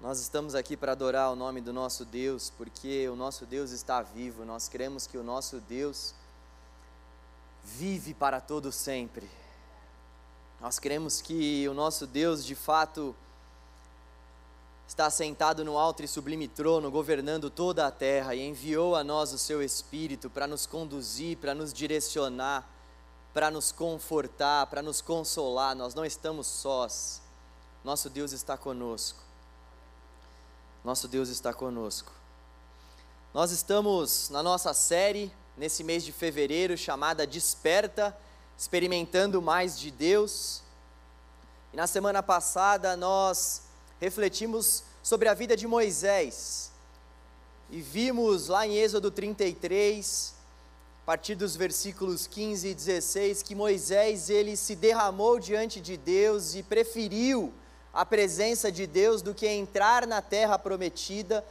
Nós estamos aqui para adorar o nome do nosso Deus, porque o nosso Deus está vivo. Nós cremos que o nosso Deus vive para todo sempre. Nós cremos que o nosso Deus, de fato, está sentado no alto e sublime trono, governando toda a terra e enviou a nós o seu Espírito para nos conduzir, para nos direcionar, para nos confortar, para nos consolar. Nós não estamos sós. Nosso Deus está conosco. Nosso Deus está conosco. Nós estamos na nossa série nesse mês de fevereiro chamada Desperta, experimentando mais de Deus. E na semana passada nós refletimos sobre a vida de Moisés e vimos lá em Êxodo 33, a partir dos versículos 15 e 16, que Moisés ele se derramou diante de Deus e preferiu a presença de Deus do que entrar na terra prometida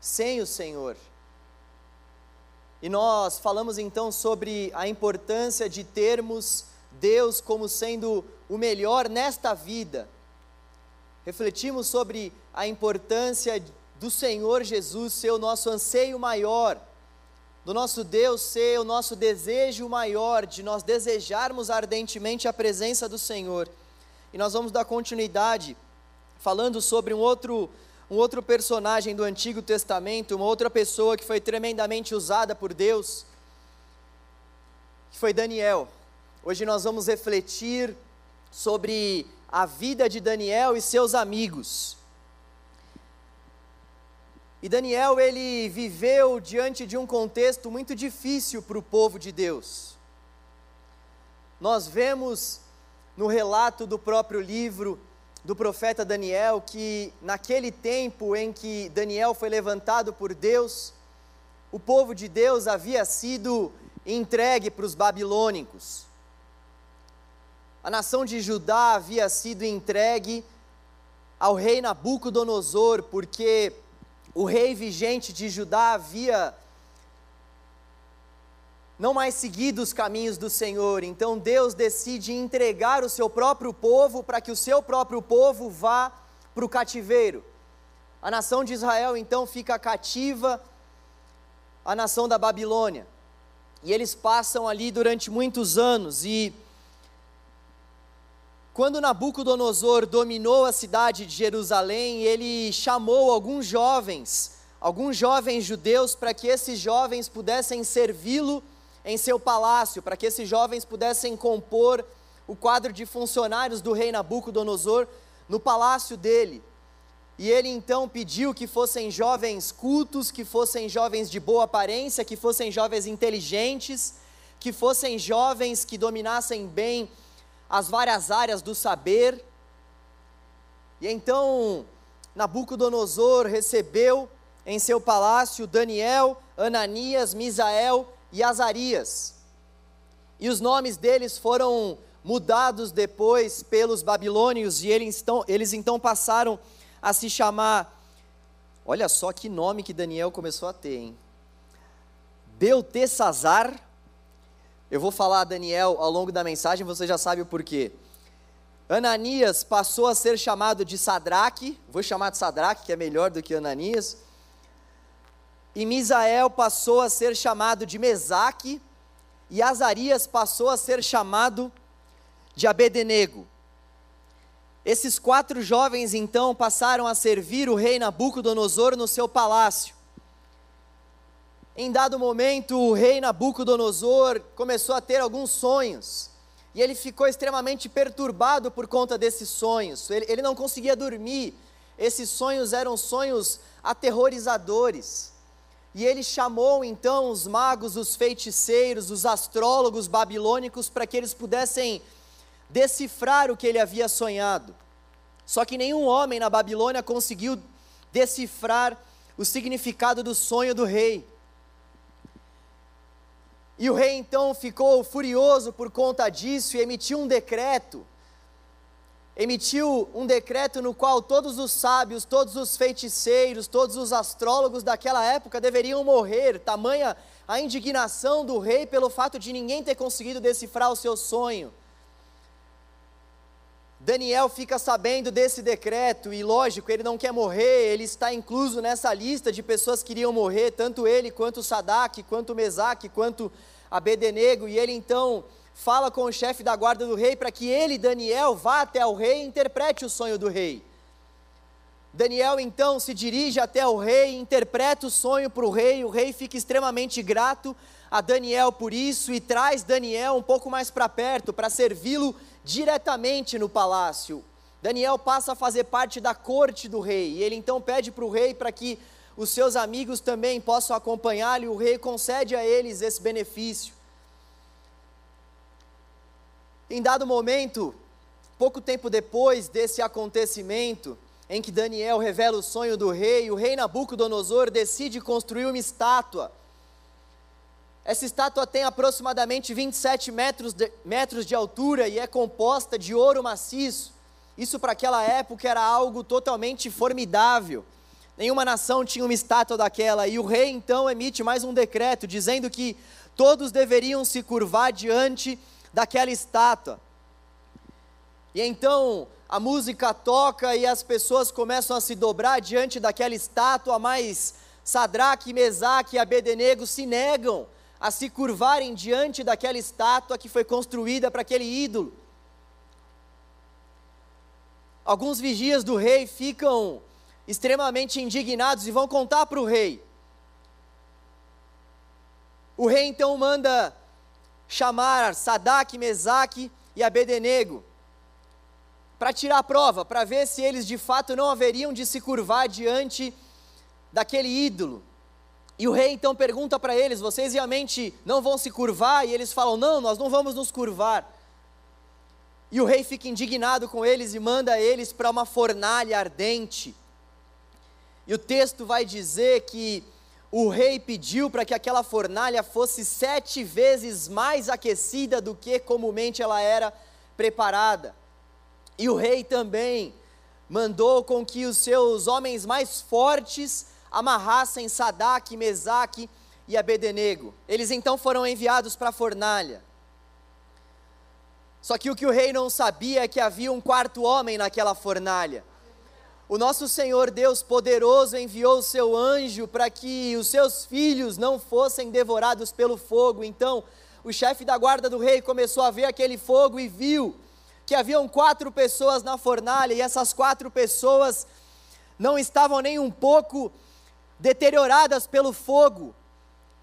sem o Senhor. E nós falamos então sobre a importância de termos Deus como sendo o melhor nesta vida refletimos sobre a importância do Senhor Jesus ser o nosso anseio maior, do nosso Deus ser o nosso desejo maior, de nós desejarmos ardentemente a presença do Senhor. E nós vamos dar continuidade falando sobre um outro um outro personagem do Antigo Testamento, uma outra pessoa que foi tremendamente usada por Deus, que foi Daniel. Hoje nós vamos refletir sobre a vida de Daniel e seus amigos. E Daniel, ele viveu diante de um contexto muito difícil para o povo de Deus. Nós vemos no relato do próprio livro do profeta Daniel que, naquele tempo em que Daniel foi levantado por Deus, o povo de Deus havia sido entregue para os babilônicos. A nação de Judá havia sido entregue ao rei Nabucodonosor, porque o rei vigente de Judá havia não mais seguido os caminhos do Senhor. Então Deus decide entregar o seu próprio povo para que o seu próprio povo vá para o cativeiro. A nação de Israel então fica cativa à nação da Babilônia. E eles passam ali durante muitos anos e quando Nabucodonosor dominou a cidade de Jerusalém, ele chamou alguns jovens, alguns jovens judeus, para que esses jovens pudessem servi-lo em seu palácio, para que esses jovens pudessem compor o quadro de funcionários do rei Nabucodonosor no palácio dele. E ele então pediu que fossem jovens cultos, que fossem jovens de boa aparência, que fossem jovens inteligentes, que fossem jovens que dominassem bem as várias áreas do saber. E então Nabucodonosor recebeu em seu palácio Daniel, Ananias, Misael e Azarias. E os nomes deles foram mudados depois pelos babilônios e eles então, eles então passaram a se chamar. Olha só que nome que Daniel começou a ter, hein? Beltesazar eu vou falar a Daniel ao longo da mensagem, você já sabe o porquê. Ananias passou a ser chamado de Sadraque, vou chamar de Sadraque, que é melhor do que Ananias. E Misael passou a ser chamado de Mesaque, e Azarias passou a ser chamado de Abedenego. Esses quatro jovens então passaram a servir o rei Nabucodonosor no seu palácio. Em dado momento, o rei Nabucodonosor começou a ter alguns sonhos. E ele ficou extremamente perturbado por conta desses sonhos. Ele, ele não conseguia dormir. Esses sonhos eram sonhos aterrorizadores. E ele chamou então os magos, os feiticeiros, os astrólogos babilônicos para que eles pudessem decifrar o que ele havia sonhado. Só que nenhum homem na Babilônia conseguiu decifrar o significado do sonho do rei. E o rei então ficou furioso por conta disso e emitiu um decreto. Emitiu um decreto no qual todos os sábios, todos os feiticeiros, todos os astrólogos daquela época deveriam morrer, tamanha a indignação do rei pelo fato de ninguém ter conseguido decifrar o seu sonho. Daniel fica sabendo desse decreto e, lógico, ele não quer morrer, ele está incluso nessa lista de pessoas que iriam morrer, tanto ele quanto Sadak, quanto Mesaque, quanto Abednego, e ele então fala com o chefe da guarda do rei para que ele, Daniel, vá até o rei e interprete o sonho do rei. Daniel então se dirige até o rei, interpreta o sonho para o rei, o rei fica extremamente grato a Daniel por isso e traz Daniel um pouco mais para perto para servi-lo diretamente no palácio. Daniel passa a fazer parte da corte do rei e ele então pede para o rei para que os seus amigos também possam acompanhá-lo e o rei concede a eles esse benefício. Em dado momento, pouco tempo depois desse acontecimento, em que Daniel revela o sonho do rei, o rei Nabucodonosor decide construir uma estátua essa estátua tem aproximadamente 27 metros de, metros de altura e é composta de ouro maciço. Isso para aquela época era algo totalmente formidável. Nenhuma nação tinha uma estátua daquela. E o rei então emite mais um decreto dizendo que todos deveriam se curvar diante daquela estátua. E então a música toca e as pessoas começam a se dobrar diante daquela estátua, mas Sadraque, Mesaque e Abednego se negam a se curvarem diante daquela estátua que foi construída para aquele ídolo. Alguns vigias do rei ficam extremamente indignados e vão contar para o rei. O rei então manda chamar Sadak, Mesaque e Abednego para tirar a prova, para ver se eles de fato não haveriam de se curvar diante daquele ídolo. E o rei então pergunta para eles: vocês realmente não vão se curvar? E eles falam: não, nós não vamos nos curvar. E o rei fica indignado com eles e manda eles para uma fornalha ardente. E o texto vai dizer que o rei pediu para que aquela fornalha fosse sete vezes mais aquecida do que comumente ela era preparada. E o rei também mandou com que os seus homens mais fortes amarrassem Sadak, Mesaque e Abednego. Eles então foram enviados para a fornalha. Só que o que o rei não sabia é que havia um quarto homem naquela fornalha. O nosso Senhor Deus poderoso enviou o seu anjo para que os seus filhos não fossem devorados pelo fogo. Então, o chefe da guarda do rei começou a ver aquele fogo e viu que haviam quatro pessoas na fornalha e essas quatro pessoas não estavam nem um pouco deterioradas pelo fogo.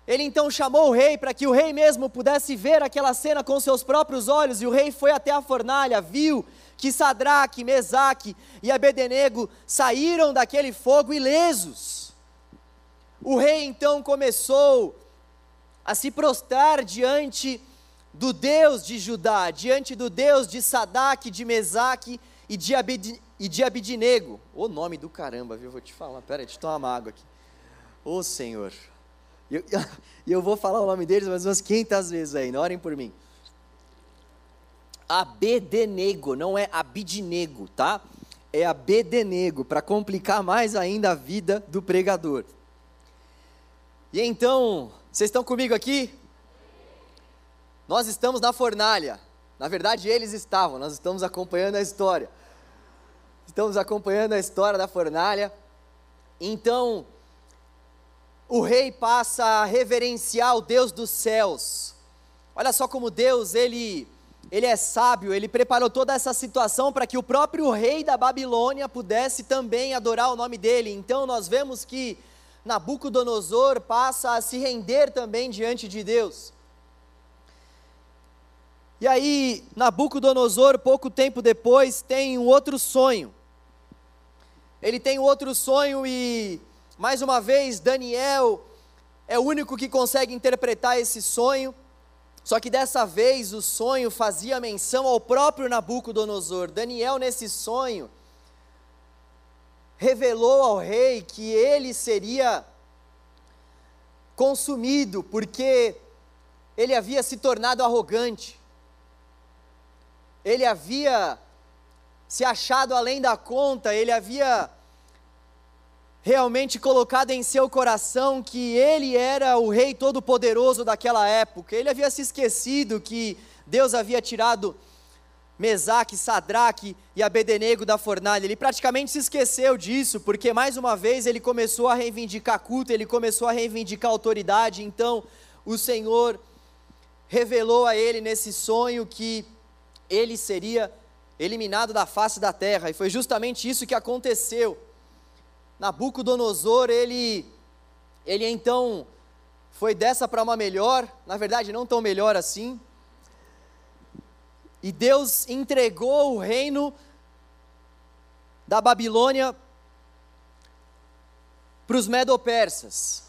Ele então chamou o rei para que o rei mesmo pudesse ver aquela cena com seus próprios olhos, e o rei foi até a fornalha, viu que Sadraque, Mesaque e Abednego saíram daquele fogo ilesos. O rei então começou a se prostrar diante do Deus de Judá, diante do Deus de Sadraque, de Mesaque e de, Abed, e de Abidinego. O nome do caramba, viu? Vou te falar. Pera aí, deixa eu tomar uma água aqui. Ô Senhor. E eu, eu, vou falar o nome deles mais umas 500 vezes ainda, orem por mim. Abedenego, não é Abidinego, tá? É Abedenego, para complicar mais ainda a vida do pregador. E então, vocês estão comigo aqui? Nós estamos na fornalha. Na verdade, eles estavam, nós estamos acompanhando a história. Estamos acompanhando a história da fornalha. Então, o rei passa a reverenciar o Deus dos céus. Olha só como Deus, ele, ele é sábio, ele preparou toda essa situação para que o próprio rei da Babilônia pudesse também adorar o nome dele. Então nós vemos que Nabucodonosor passa a se render também diante de Deus. E aí, Nabucodonosor, pouco tempo depois, tem um outro sonho. Ele tem um outro sonho e mais uma vez, Daniel é o único que consegue interpretar esse sonho. Só que dessa vez o sonho fazia menção ao próprio Nabucodonosor. Daniel, nesse sonho, revelou ao rei que ele seria consumido, porque ele havia se tornado arrogante, ele havia se achado além da conta, ele havia realmente colocado em seu coração que ele era o rei todo-poderoso daquela época. Ele havia se esquecido que Deus havia tirado Mesaque, Sadraque e Abednego da fornalha. Ele praticamente se esqueceu disso, porque mais uma vez ele começou a reivindicar culto, ele começou a reivindicar autoridade. Então, o Senhor revelou a ele nesse sonho que ele seria eliminado da face da terra, e foi justamente isso que aconteceu. Nabucodonosor, ele ele então foi dessa para uma melhor, na verdade não tão melhor assim, e Deus entregou o reino da Babilônia para os medopersas.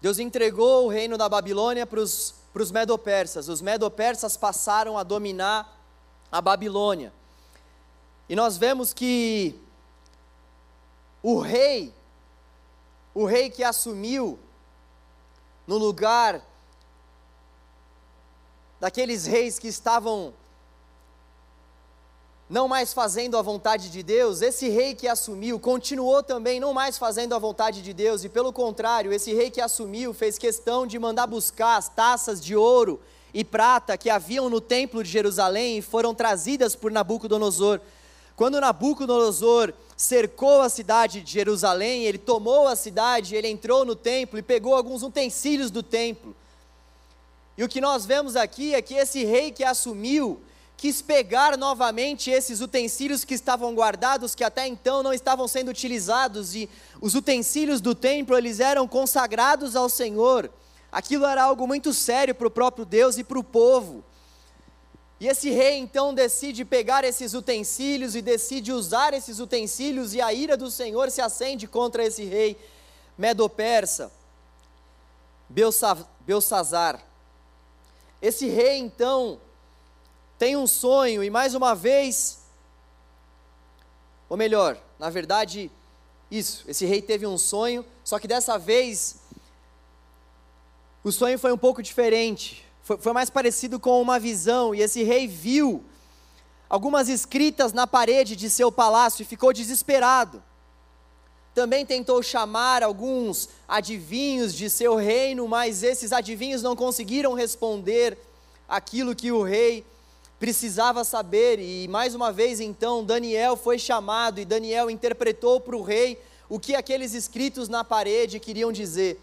Deus entregou o reino da Babilônia para os, medopersas. Os medopersas passaram a dominar a Babilônia. E nós vemos que o rei, o rei que assumiu no lugar daqueles reis que estavam não mais fazendo a vontade de Deus, esse rei que assumiu continuou também não mais fazendo a vontade de Deus, e pelo contrário, esse rei que assumiu fez questão de mandar buscar as taças de ouro e prata que haviam no templo de Jerusalém e foram trazidas por Nabucodonosor. Quando Nabucodonosor cercou a cidade de Jerusalém, ele tomou a cidade, ele entrou no templo e pegou alguns utensílios do templo. E o que nós vemos aqui é que esse rei que assumiu quis pegar novamente esses utensílios que estavam guardados, que até então não estavam sendo utilizados, e os utensílios do templo, eles eram consagrados ao Senhor. Aquilo era algo muito sério para o próprio Deus e para o povo. E esse rei então decide pegar esses utensílios e decide usar esses utensílios, e a ira do Senhor se acende contra esse rei medo-persa, Belsazar. Esse rei então tem um sonho e mais uma vez, ou melhor, na verdade, isso, esse rei teve um sonho, só que dessa vez o sonho foi um pouco diferente, foi, foi mais parecido com uma visão, e esse rei viu algumas escritas na parede de seu palácio e ficou desesperado. Também tentou chamar alguns adivinhos de seu reino, mas esses adivinhos não conseguiram responder aquilo que o rei precisava saber. E mais uma vez, então, Daniel foi chamado e Daniel interpretou para o rei o que aqueles escritos na parede queriam dizer.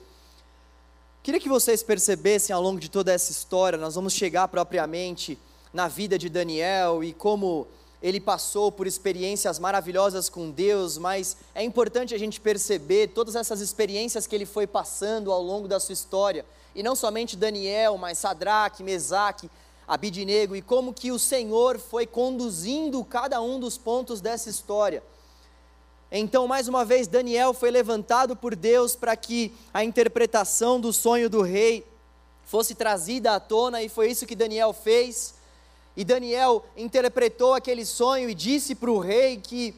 Queria que vocês percebessem ao longo de toda essa história, nós vamos chegar propriamente na vida de Daniel e como ele passou por experiências maravilhosas com Deus, mas é importante a gente perceber todas essas experiências que ele foi passando ao longo da sua história, e não somente Daniel, mas Sadraque, Mesaque, Abidinego, e como que o Senhor foi conduzindo cada um dos pontos dessa história. Então, mais uma vez, Daniel foi levantado por Deus para que a interpretação do sonho do rei fosse trazida à tona, e foi isso que Daniel fez. E Daniel interpretou aquele sonho e disse para o rei que,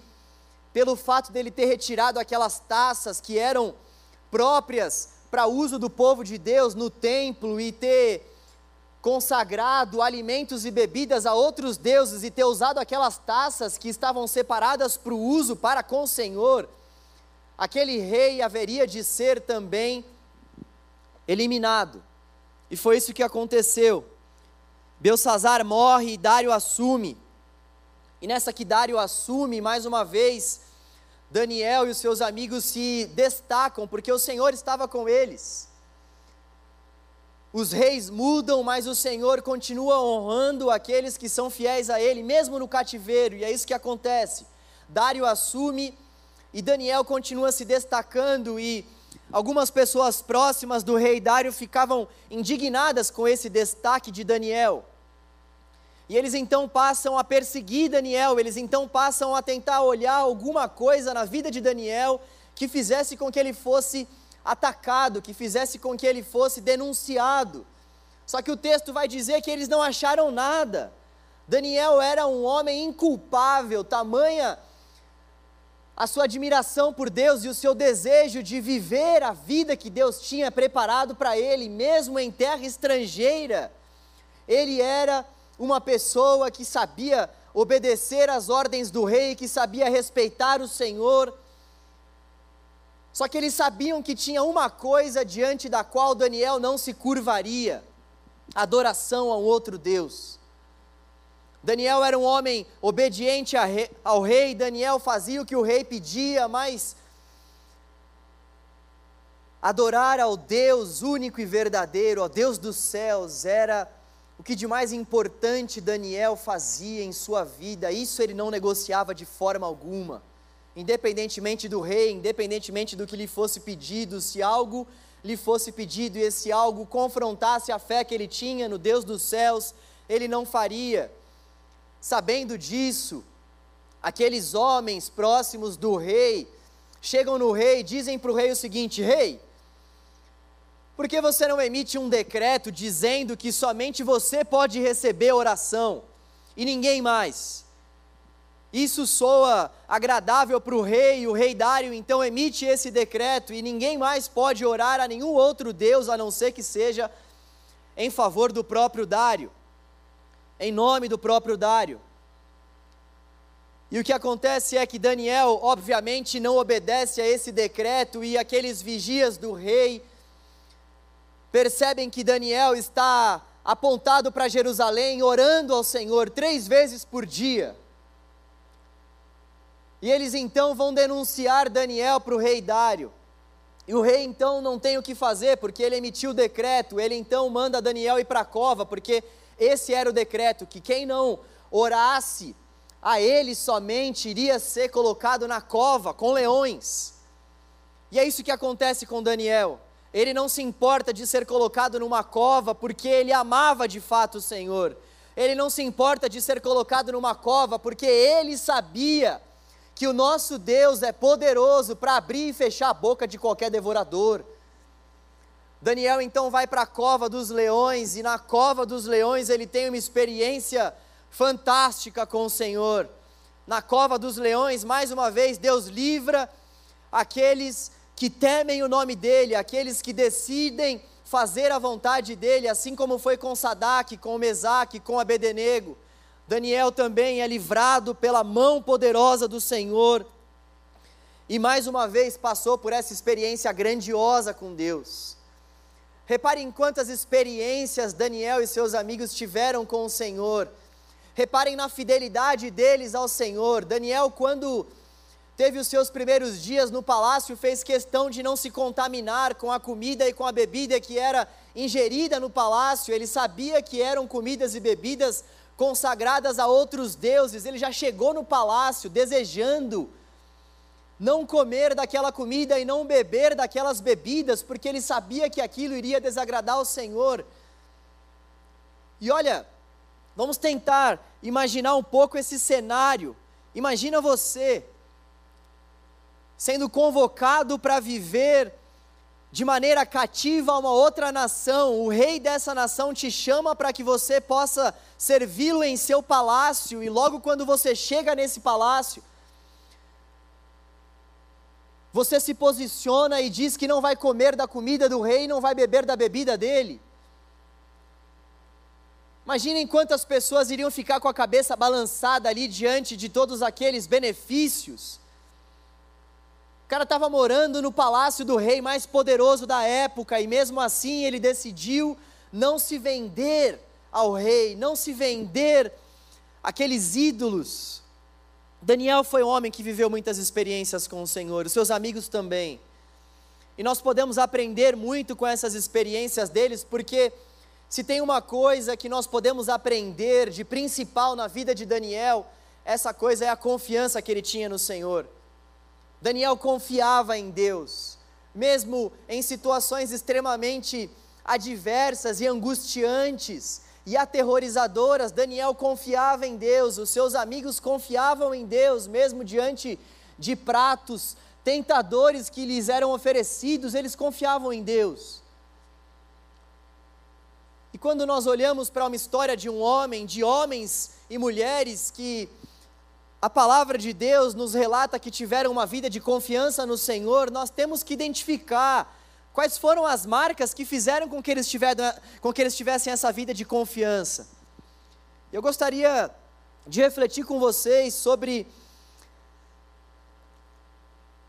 pelo fato dele ter retirado aquelas taças que eram próprias para uso do povo de Deus no templo e ter consagrado alimentos e bebidas a outros deuses e ter usado aquelas taças que estavam separadas para o uso para com o Senhor, aquele rei haveria de ser também eliminado. E foi isso que aconteceu. Belsazar morre e Dário assume. E nessa que Dário assume, mais uma vez, Daniel e os seus amigos se destacam, porque o Senhor estava com eles. Os reis mudam, mas o Senhor continua honrando aqueles que são fiéis a Ele, mesmo no cativeiro, e é isso que acontece. Dário assume e Daniel continua se destacando, e algumas pessoas próximas do rei Dário ficavam indignadas com esse destaque de Daniel. E eles então passam a perseguir Daniel, eles então passam a tentar olhar alguma coisa na vida de Daniel que fizesse com que ele fosse atacado, que fizesse com que ele fosse denunciado. Só que o texto vai dizer que eles não acharam nada. Daniel era um homem inculpável, tamanha a sua admiração por Deus e o seu desejo de viver a vida que Deus tinha preparado para ele, mesmo em terra estrangeira. Ele era uma pessoa que sabia obedecer às ordens do rei, que sabia respeitar o Senhor. Só que eles sabiam que tinha uma coisa diante da qual Daniel não se curvaria: adoração a um outro Deus. Daniel era um homem obediente ao rei, Daniel fazia o que o rei pedia, mas adorar ao Deus único e verdadeiro, ao Deus dos céus, era o que de mais importante Daniel fazia em sua vida, isso ele não negociava de forma alguma, independentemente do rei, independentemente do que lhe fosse pedido, se algo lhe fosse pedido e esse algo confrontasse a fé que ele tinha no Deus dos céus, ele não faria. Sabendo disso, aqueles homens próximos do rei chegam no rei e dizem para o rei o seguinte: Rei, por que você não emite um decreto dizendo que somente você pode receber oração e ninguém mais? Isso soa agradável para o rei, o rei Dário então emite esse decreto e ninguém mais pode orar a nenhum outro Deus a não ser que seja em favor do próprio Dário, em nome do próprio Dário. E o que acontece é que Daniel, obviamente, não obedece a esse decreto e aqueles vigias do rei percebem que Daniel está apontado para Jerusalém, orando ao Senhor três vezes por dia. E eles então vão denunciar Daniel para o rei Dário. E o rei então não tem o que fazer, porque ele emitiu o decreto, ele então manda Daniel ir para a cova, porque esse era o decreto, que quem não orasse a ele somente iria ser colocado na cova com leões. E é isso que acontece com Daniel. Ele não se importa de ser colocado numa cova porque ele amava de fato o Senhor. Ele não se importa de ser colocado numa cova porque ele sabia que o nosso Deus é poderoso para abrir e fechar a boca de qualquer devorador. Daniel então vai para a cova dos leões e na cova dos leões ele tem uma experiência fantástica com o Senhor. Na cova dos leões, mais uma vez, Deus livra aqueles que temem o nome dele, aqueles que decidem fazer a vontade dele, assim como foi com Sadak, com Mesaque, com Abedenego. Daniel também é livrado pela mão poderosa do Senhor. E mais uma vez passou por essa experiência grandiosa com Deus. Reparem quantas experiências Daniel e seus amigos tiveram com o Senhor. Reparem na fidelidade deles ao Senhor. Daniel, quando teve os seus primeiros dias no palácio, fez questão de não se contaminar com a comida e com a bebida que era ingerida no palácio, ele sabia que eram comidas e bebidas consagradas a outros deuses, ele já chegou no palácio desejando não comer daquela comida e não beber daquelas bebidas, porque ele sabia que aquilo iria desagradar ao Senhor. E olha, vamos tentar imaginar um pouco esse cenário. Imagina você sendo convocado para viver de maneira cativa a uma outra nação, o rei dessa nação te chama para que você possa servi-lo em seu palácio, e logo quando você chega nesse palácio, você se posiciona e diz que não vai comer da comida do rei, não vai beber da bebida dele. Imaginem quantas pessoas iriam ficar com a cabeça balançada ali diante de todos aqueles benefícios cara estava morando no palácio do rei mais poderoso da época e mesmo assim ele decidiu não se vender ao rei, não se vender aqueles ídolos. Daniel foi um homem que viveu muitas experiências com o Senhor, os seus amigos também. E nós podemos aprender muito com essas experiências deles, porque se tem uma coisa que nós podemos aprender de principal na vida de Daniel, essa coisa é a confiança que ele tinha no Senhor. Daniel confiava em Deus, mesmo em situações extremamente adversas e angustiantes e aterrorizadoras, Daniel confiava em Deus, os seus amigos confiavam em Deus, mesmo diante de pratos tentadores que lhes eram oferecidos, eles confiavam em Deus. E quando nós olhamos para uma história de um homem, de homens e mulheres que a palavra de Deus nos relata que tiveram uma vida de confiança no Senhor, nós temos que identificar quais foram as marcas que fizeram com que eles, tiveram, com que eles tivessem essa vida de confiança. Eu gostaria de refletir com vocês sobre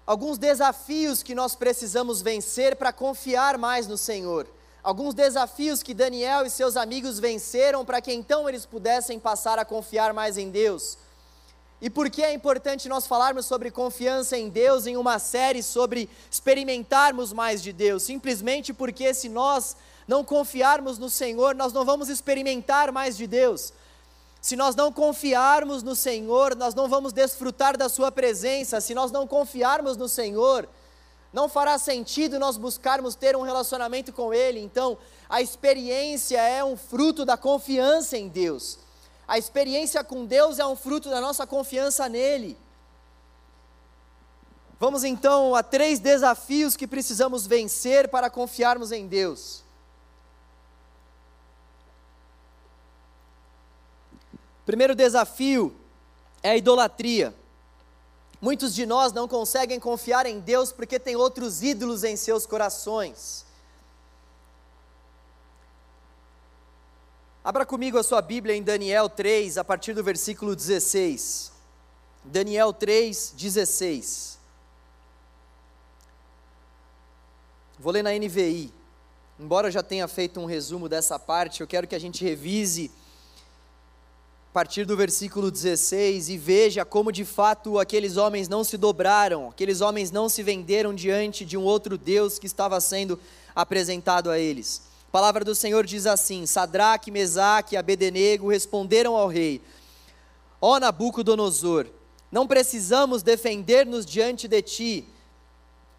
alguns desafios que nós precisamos vencer para confiar mais no Senhor. alguns desafios que Daniel e seus amigos venceram para que então eles pudessem passar a confiar mais em Deus. E por que é importante nós falarmos sobre confiança em Deus em uma série sobre experimentarmos mais de Deus? Simplesmente porque se nós não confiarmos no Senhor, nós não vamos experimentar mais de Deus. Se nós não confiarmos no Senhor, nós não vamos desfrutar da Sua presença. Se nós não confiarmos no Senhor, não fará sentido nós buscarmos ter um relacionamento com Ele. Então, a experiência é um fruto da confiança em Deus. A experiência com Deus é um fruto da nossa confiança nele. Vamos então a três desafios que precisamos vencer para confiarmos em Deus. Primeiro desafio é a idolatria. Muitos de nós não conseguem confiar em Deus porque tem outros ídolos em seus corações. Abra comigo a sua Bíblia em Daniel 3, a partir do versículo 16. Daniel 3, 16. Vou ler na NVI. Embora eu já tenha feito um resumo dessa parte, eu quero que a gente revise a partir do versículo 16 e veja como de fato aqueles homens não se dobraram, aqueles homens não se venderam diante de um outro Deus que estava sendo apresentado a eles. A palavra do Senhor diz assim: Sadraque, Mesaque e Abednego responderam ao rei: Ó Nabucodonosor, não precisamos defender-nos diante de ti.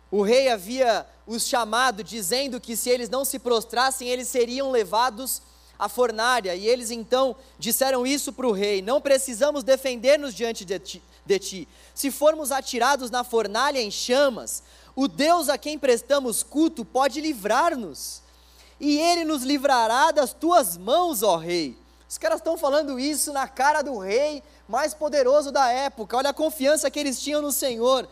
O rei havia os chamado, dizendo que se eles não se prostrassem, eles seriam levados à fornalha. E eles então disseram isso para o rei: Não precisamos defender-nos diante de ti, de ti. Se formos atirados na fornalha em chamas, o Deus a quem prestamos culto pode livrar-nos e ele nos livrará das tuas mãos, ó rei. Os caras estão falando isso na cara do rei mais poderoso da época. Olha a confiança que eles tinham no Senhor.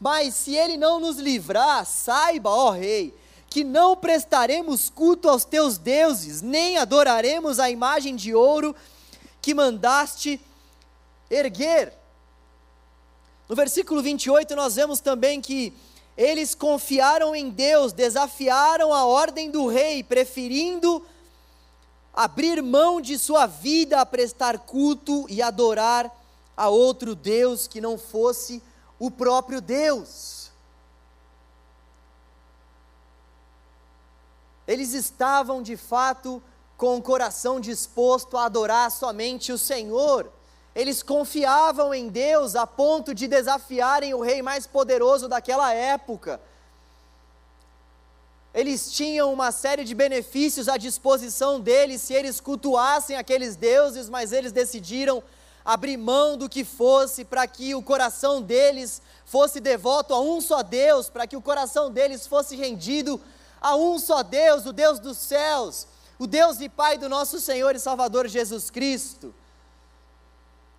Mas se ele não nos livrar, saiba, ó rei, que não prestaremos culto aos teus deuses, nem adoraremos a imagem de ouro que mandaste erguer. No versículo 28, nós vemos também que eles confiaram em Deus, desafiaram a ordem do rei, preferindo abrir mão de sua vida a prestar culto e adorar a outro Deus que não fosse o próprio Deus. Eles estavam de fato com o coração disposto a adorar somente o Senhor. Eles confiavam em Deus a ponto de desafiarem o rei mais poderoso daquela época. Eles tinham uma série de benefícios à disposição deles se eles cultuassem aqueles deuses, mas eles decidiram abrir mão do que fosse para que o coração deles fosse devoto a um só Deus, para que o coração deles fosse rendido a um só Deus, o Deus dos céus, o Deus e Pai do nosso Senhor e Salvador Jesus Cristo.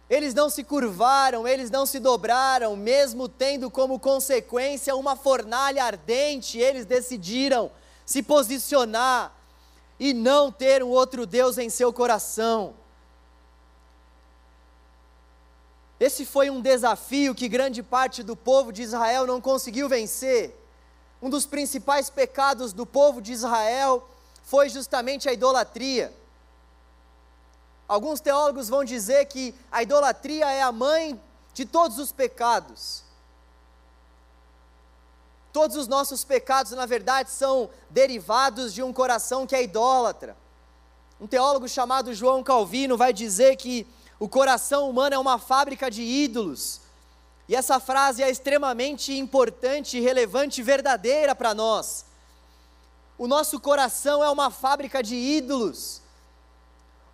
Eles não se curvaram, eles não se dobraram, mesmo tendo como consequência uma fornalha ardente, eles decidiram se posicionar e não ter um outro Deus em seu coração. Esse foi um desafio que grande parte do povo de Israel não conseguiu vencer. Um dos principais pecados do povo de Israel foi justamente a idolatria. Alguns teólogos vão dizer que a idolatria é a mãe de todos os pecados. Todos os nossos pecados, na verdade, são derivados de um coração que é idólatra. Um teólogo chamado João Calvino vai dizer que o coração humano é uma fábrica de ídolos. E essa frase é extremamente importante, relevante e verdadeira para nós. O nosso coração é uma fábrica de ídolos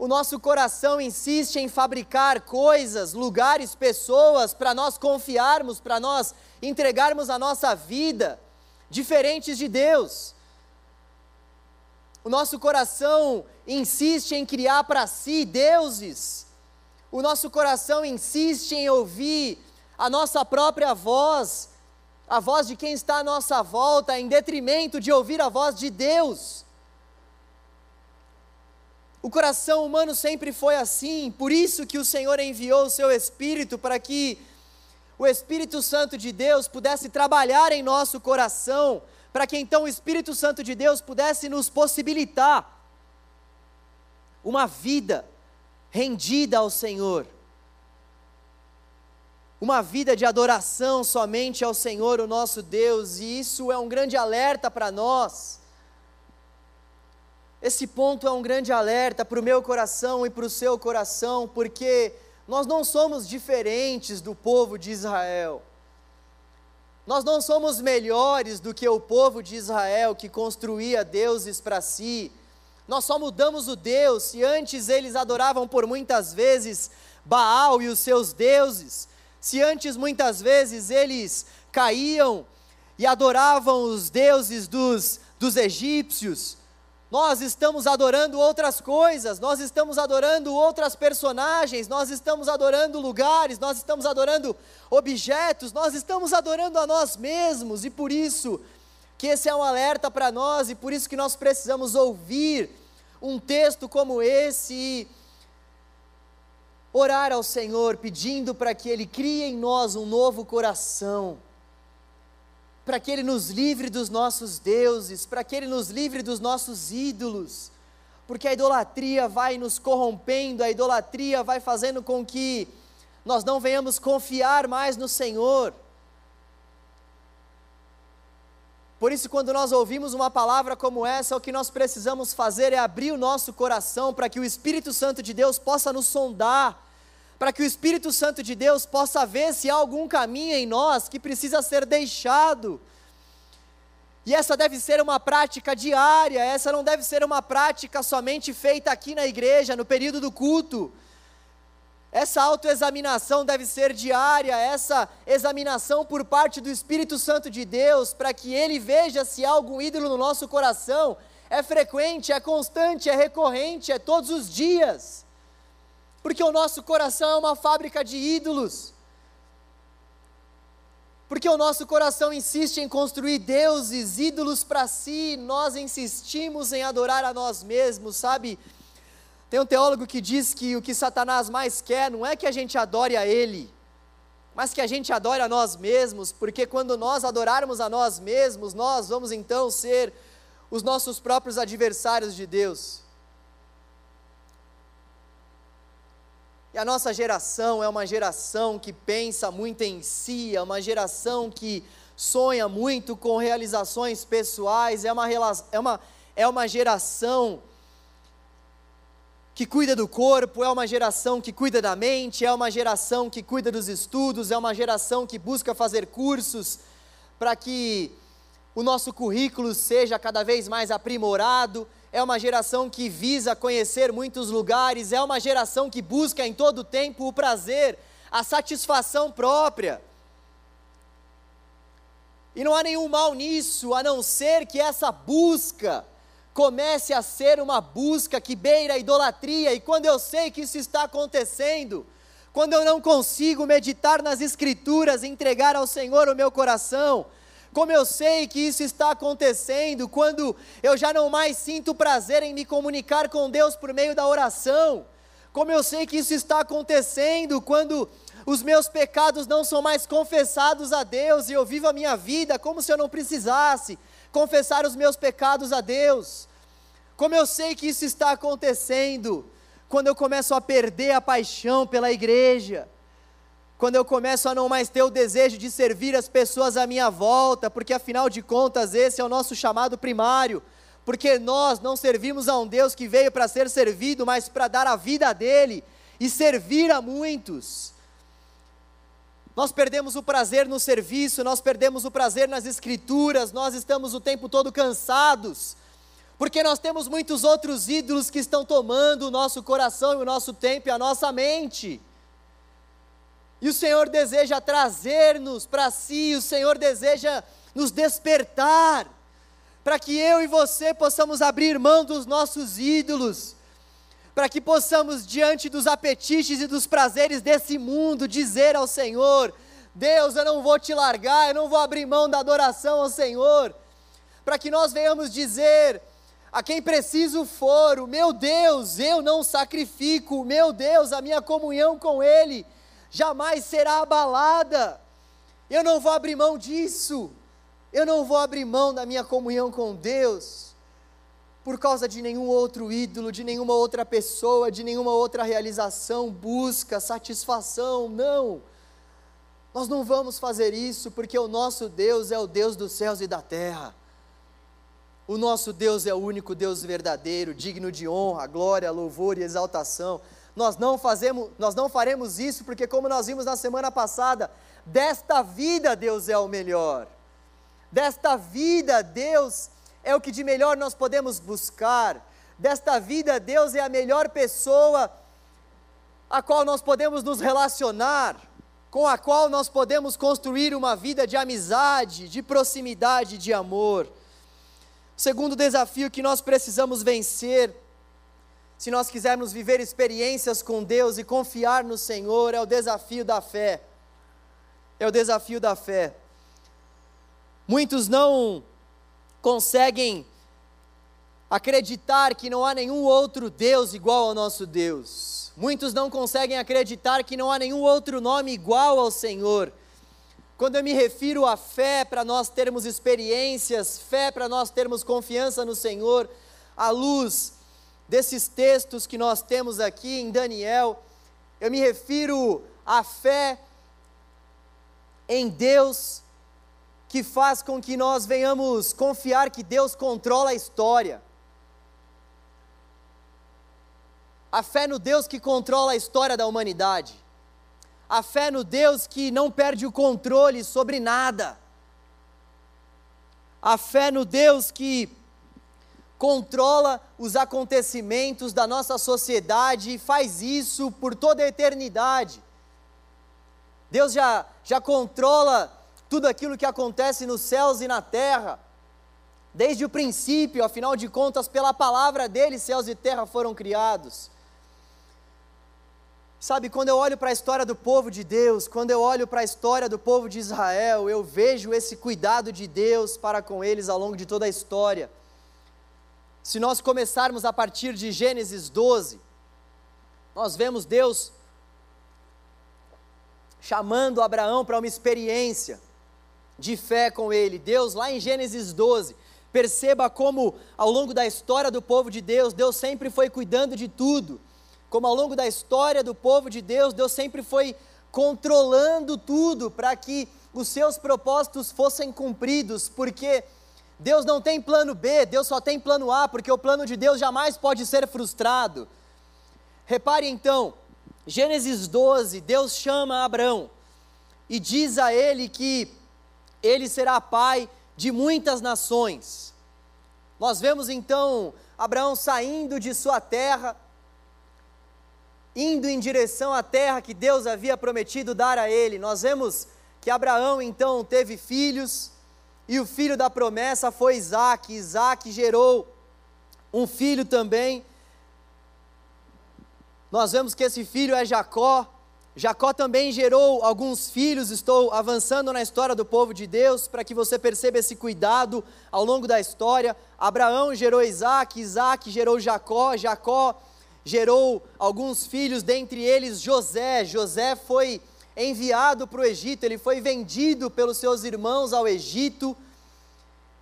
o nosso coração insiste em fabricar coisas, lugares, pessoas para nós confiarmos, para nós entregarmos a nossa vida diferentes de Deus. O nosso coração insiste em criar para si deuses. O nosso coração insiste em ouvir a nossa própria voz, a voz de quem está à nossa volta, em detrimento de ouvir a voz de Deus. O coração humano sempre foi assim, por isso que o Senhor enviou o seu Espírito para que o Espírito Santo de Deus pudesse trabalhar em nosso coração, para que então o Espírito Santo de Deus pudesse nos possibilitar uma vida rendida ao Senhor, uma vida de adoração somente ao Senhor, o nosso Deus, e isso é um grande alerta para nós. Esse ponto é um grande alerta para o meu coração e para o seu coração, porque nós não somos diferentes do povo de Israel. Nós não somos melhores do que o povo de Israel que construía deuses para si. Nós só mudamos o Deus, se antes eles adoravam por muitas vezes Baal e os seus deuses, se antes muitas vezes eles caíam e adoravam os deuses dos, dos egípcios, nós estamos adorando outras coisas, nós estamos adorando outras personagens, nós estamos adorando lugares, nós estamos adorando objetos, nós estamos adorando a nós mesmos, e por isso que esse é um alerta para nós, e por isso que nós precisamos ouvir um texto como esse e orar ao Senhor, pedindo para que Ele crie em nós um novo coração para que Ele nos livre dos nossos deuses, para que Ele nos livre dos nossos ídolos, porque a idolatria vai nos corrompendo, a idolatria vai fazendo com que nós não venhamos confiar mais no Senhor. Por isso, quando nós ouvimos uma palavra como essa, o que nós precisamos fazer é abrir o nosso coração para que o Espírito Santo de Deus possa nos sondar, para que o Espírito Santo de Deus possa ver se há algum caminho em nós que precisa ser deixado. E essa deve ser uma prática diária, essa não deve ser uma prática somente feita aqui na igreja, no período do culto. Essa autoexaminação deve ser diária, essa examinação por parte do Espírito Santo de Deus, para que ele veja se há algum ídolo no nosso coração. É frequente, é constante, é recorrente, é todos os dias porque o nosso coração é uma fábrica de ídolos. Porque o nosso coração insiste em construir deuses, ídolos para si, nós insistimos em adorar a nós mesmos, sabe? Tem um teólogo que diz que o que Satanás mais quer não é que a gente adore a ele, mas que a gente adore a nós mesmos, porque quando nós adorarmos a nós mesmos, nós vamos então ser os nossos próprios adversários de Deus. E a nossa geração é uma geração que pensa muito em si, é uma geração que sonha muito com realizações pessoais, é uma, é uma, é uma geração que cuida do corpo, é uma geração que cuida da mente, é uma geração que cuida dos estudos, é uma geração que busca fazer cursos para que o nosso currículo seja cada vez mais aprimorado é uma geração que visa conhecer muitos lugares, é uma geração que busca em todo tempo o prazer, a satisfação própria. E não há nenhum mal nisso, a não ser que essa busca comece a ser uma busca que beira a idolatria, e quando eu sei que isso está acontecendo, quando eu não consigo meditar nas Escrituras, entregar ao Senhor o meu coração, como eu sei que isso está acontecendo quando eu já não mais sinto prazer em me comunicar com Deus por meio da oração? Como eu sei que isso está acontecendo quando os meus pecados não são mais confessados a Deus e eu vivo a minha vida como se eu não precisasse confessar os meus pecados a Deus? Como eu sei que isso está acontecendo quando eu começo a perder a paixão pela igreja? Quando eu começo a não mais ter o desejo de servir as pessoas à minha volta, porque afinal de contas esse é o nosso chamado primário, porque nós não servimos a um Deus que veio para ser servido, mas para dar a vida dele e servir a muitos. Nós perdemos o prazer no serviço, nós perdemos o prazer nas escrituras, nós estamos o tempo todo cansados, porque nós temos muitos outros ídolos que estão tomando o nosso coração o nosso tempo e a nossa mente. E o Senhor deseja trazer-nos para si, o Senhor deseja nos despertar, para que eu e você possamos abrir mão dos nossos ídolos, para que possamos, diante dos apetites e dos prazeres desse mundo, dizer ao Senhor: Deus, eu não vou te largar, eu não vou abrir mão da adoração ao Senhor, para que nós venhamos dizer a quem preciso for: o meu Deus, eu não sacrifico, o meu Deus, a minha comunhão com Ele jamais será abalada. Eu não vou abrir mão disso. Eu não vou abrir mão da minha comunhão com Deus por causa de nenhum outro ídolo, de nenhuma outra pessoa, de nenhuma outra realização, busca, satisfação. Não. Nós não vamos fazer isso porque o nosso Deus é o Deus dos céus e da terra. O nosso Deus é o único Deus verdadeiro, digno de honra, glória, louvor e exaltação. Nós não fazemos, nós não faremos isso porque como nós vimos na semana passada, desta vida Deus é o melhor. Desta vida Deus é o que de melhor nós podemos buscar. Desta vida Deus é a melhor pessoa a qual nós podemos nos relacionar, com a qual nós podemos construir uma vida de amizade, de proximidade, de amor. Segundo desafio que nós precisamos vencer, se nós quisermos viver experiências com Deus e confiar no Senhor, é o desafio da fé. É o desafio da fé. Muitos não conseguem acreditar que não há nenhum outro Deus igual ao nosso Deus. Muitos não conseguem acreditar que não há nenhum outro nome igual ao Senhor. Quando eu me refiro à fé para nós termos experiências, fé para nós termos confiança no Senhor, à luz desses textos que nós temos aqui em Daniel, eu me refiro à fé em Deus que faz com que nós venhamos confiar que Deus controla a história. A fé no Deus que controla a história da humanidade a fé no Deus que não perde o controle sobre nada, a fé no Deus que controla os acontecimentos da nossa sociedade e faz isso por toda a eternidade. Deus já, já controla tudo aquilo que acontece nos céus e na terra, desde o princípio, afinal de contas, pela palavra dele, céus e terra foram criados. Sabe, quando eu olho para a história do povo de Deus, quando eu olho para a história do povo de Israel, eu vejo esse cuidado de Deus para com eles ao longo de toda a história. Se nós começarmos a partir de Gênesis 12, nós vemos Deus chamando Abraão para uma experiência de fé com ele. Deus, lá em Gênesis 12, perceba como ao longo da história do povo de Deus, Deus sempre foi cuidando de tudo como ao longo da história do povo de Deus, Deus sempre foi controlando tudo para que os seus propósitos fossem cumpridos, porque Deus não tem plano B, Deus só tem plano A, porque o plano de Deus jamais pode ser frustrado. Repare então, Gênesis 12, Deus chama Abraão e diz a ele que ele será pai de muitas nações. Nós vemos então Abraão saindo de sua terra, indo em direção à terra que Deus havia prometido dar a ele. Nós vemos que Abraão então teve filhos, e o filho da promessa foi Isaac. Isaac gerou um filho também. Nós vemos que esse filho é Jacó. Jacó também gerou alguns filhos. Estou avançando na história do povo de Deus para que você perceba esse cuidado ao longo da história. Abraão gerou Isaac, Isaac gerou Jacó, Jacó gerou alguns filhos, dentre eles José. José foi enviado para o Egito, ele foi vendido pelos seus irmãos ao Egito.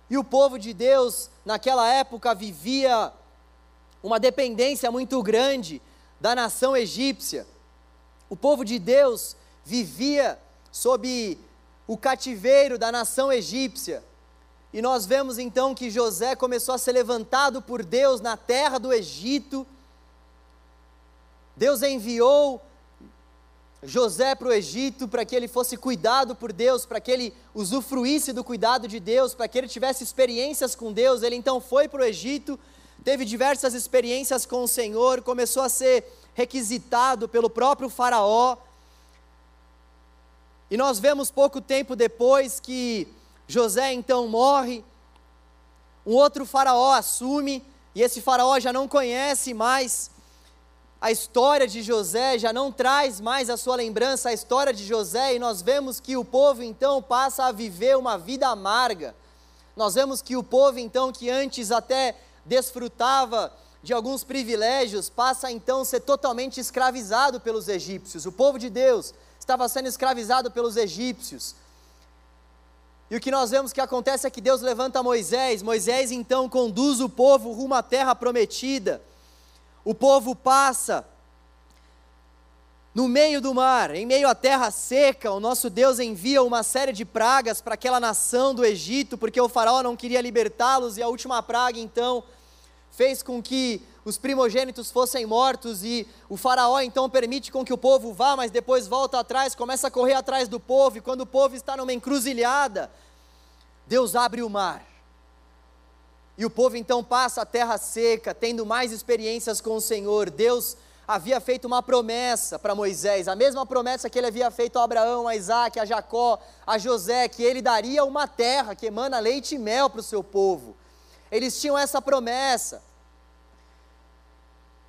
E o povo de Deus, naquela época, vivia uma dependência muito grande da nação egípcia. O povo de Deus vivia sob o cativeiro da nação egípcia. E nós vemos então que José começou a ser levantado por Deus na terra do Egito Deus enviou José para o Egito para que ele fosse cuidado por Deus, para que ele usufruísse do cuidado de Deus, para que ele tivesse experiências com Deus. Ele então foi para o Egito, teve diversas experiências com o Senhor, começou a ser requisitado pelo próprio Faraó. E nós vemos pouco tempo depois que José então morre, um outro Faraó assume, e esse Faraó já não conhece mais a história de José já não traz mais a sua lembrança a história de José, e nós vemos que o povo então passa a viver uma vida amarga. Nós vemos que o povo então, que antes até desfrutava de alguns privilégios, passa então a ser totalmente escravizado pelos egípcios. O povo de Deus estava sendo escravizado pelos egípcios. E o que nós vemos que acontece é que Deus levanta Moisés, Moisés então conduz o povo rumo à terra prometida. O povo passa no meio do mar, em meio à terra seca, o nosso Deus envia uma série de pragas para aquela nação do Egito, porque o faraó não queria libertá-los, e a última praga então fez com que os primogênitos fossem mortos. E o faraó então permite com que o povo vá, mas depois volta atrás, começa a correr atrás do povo, e quando o povo está numa encruzilhada, Deus abre o mar. E o povo então passa a terra seca, tendo mais experiências com o Senhor. Deus havia feito uma promessa para Moisés, a mesma promessa que ele havia feito a Abraão, a Isaac, a Jacó, a José, que ele daria uma terra que emana leite e mel para o seu povo. Eles tinham essa promessa.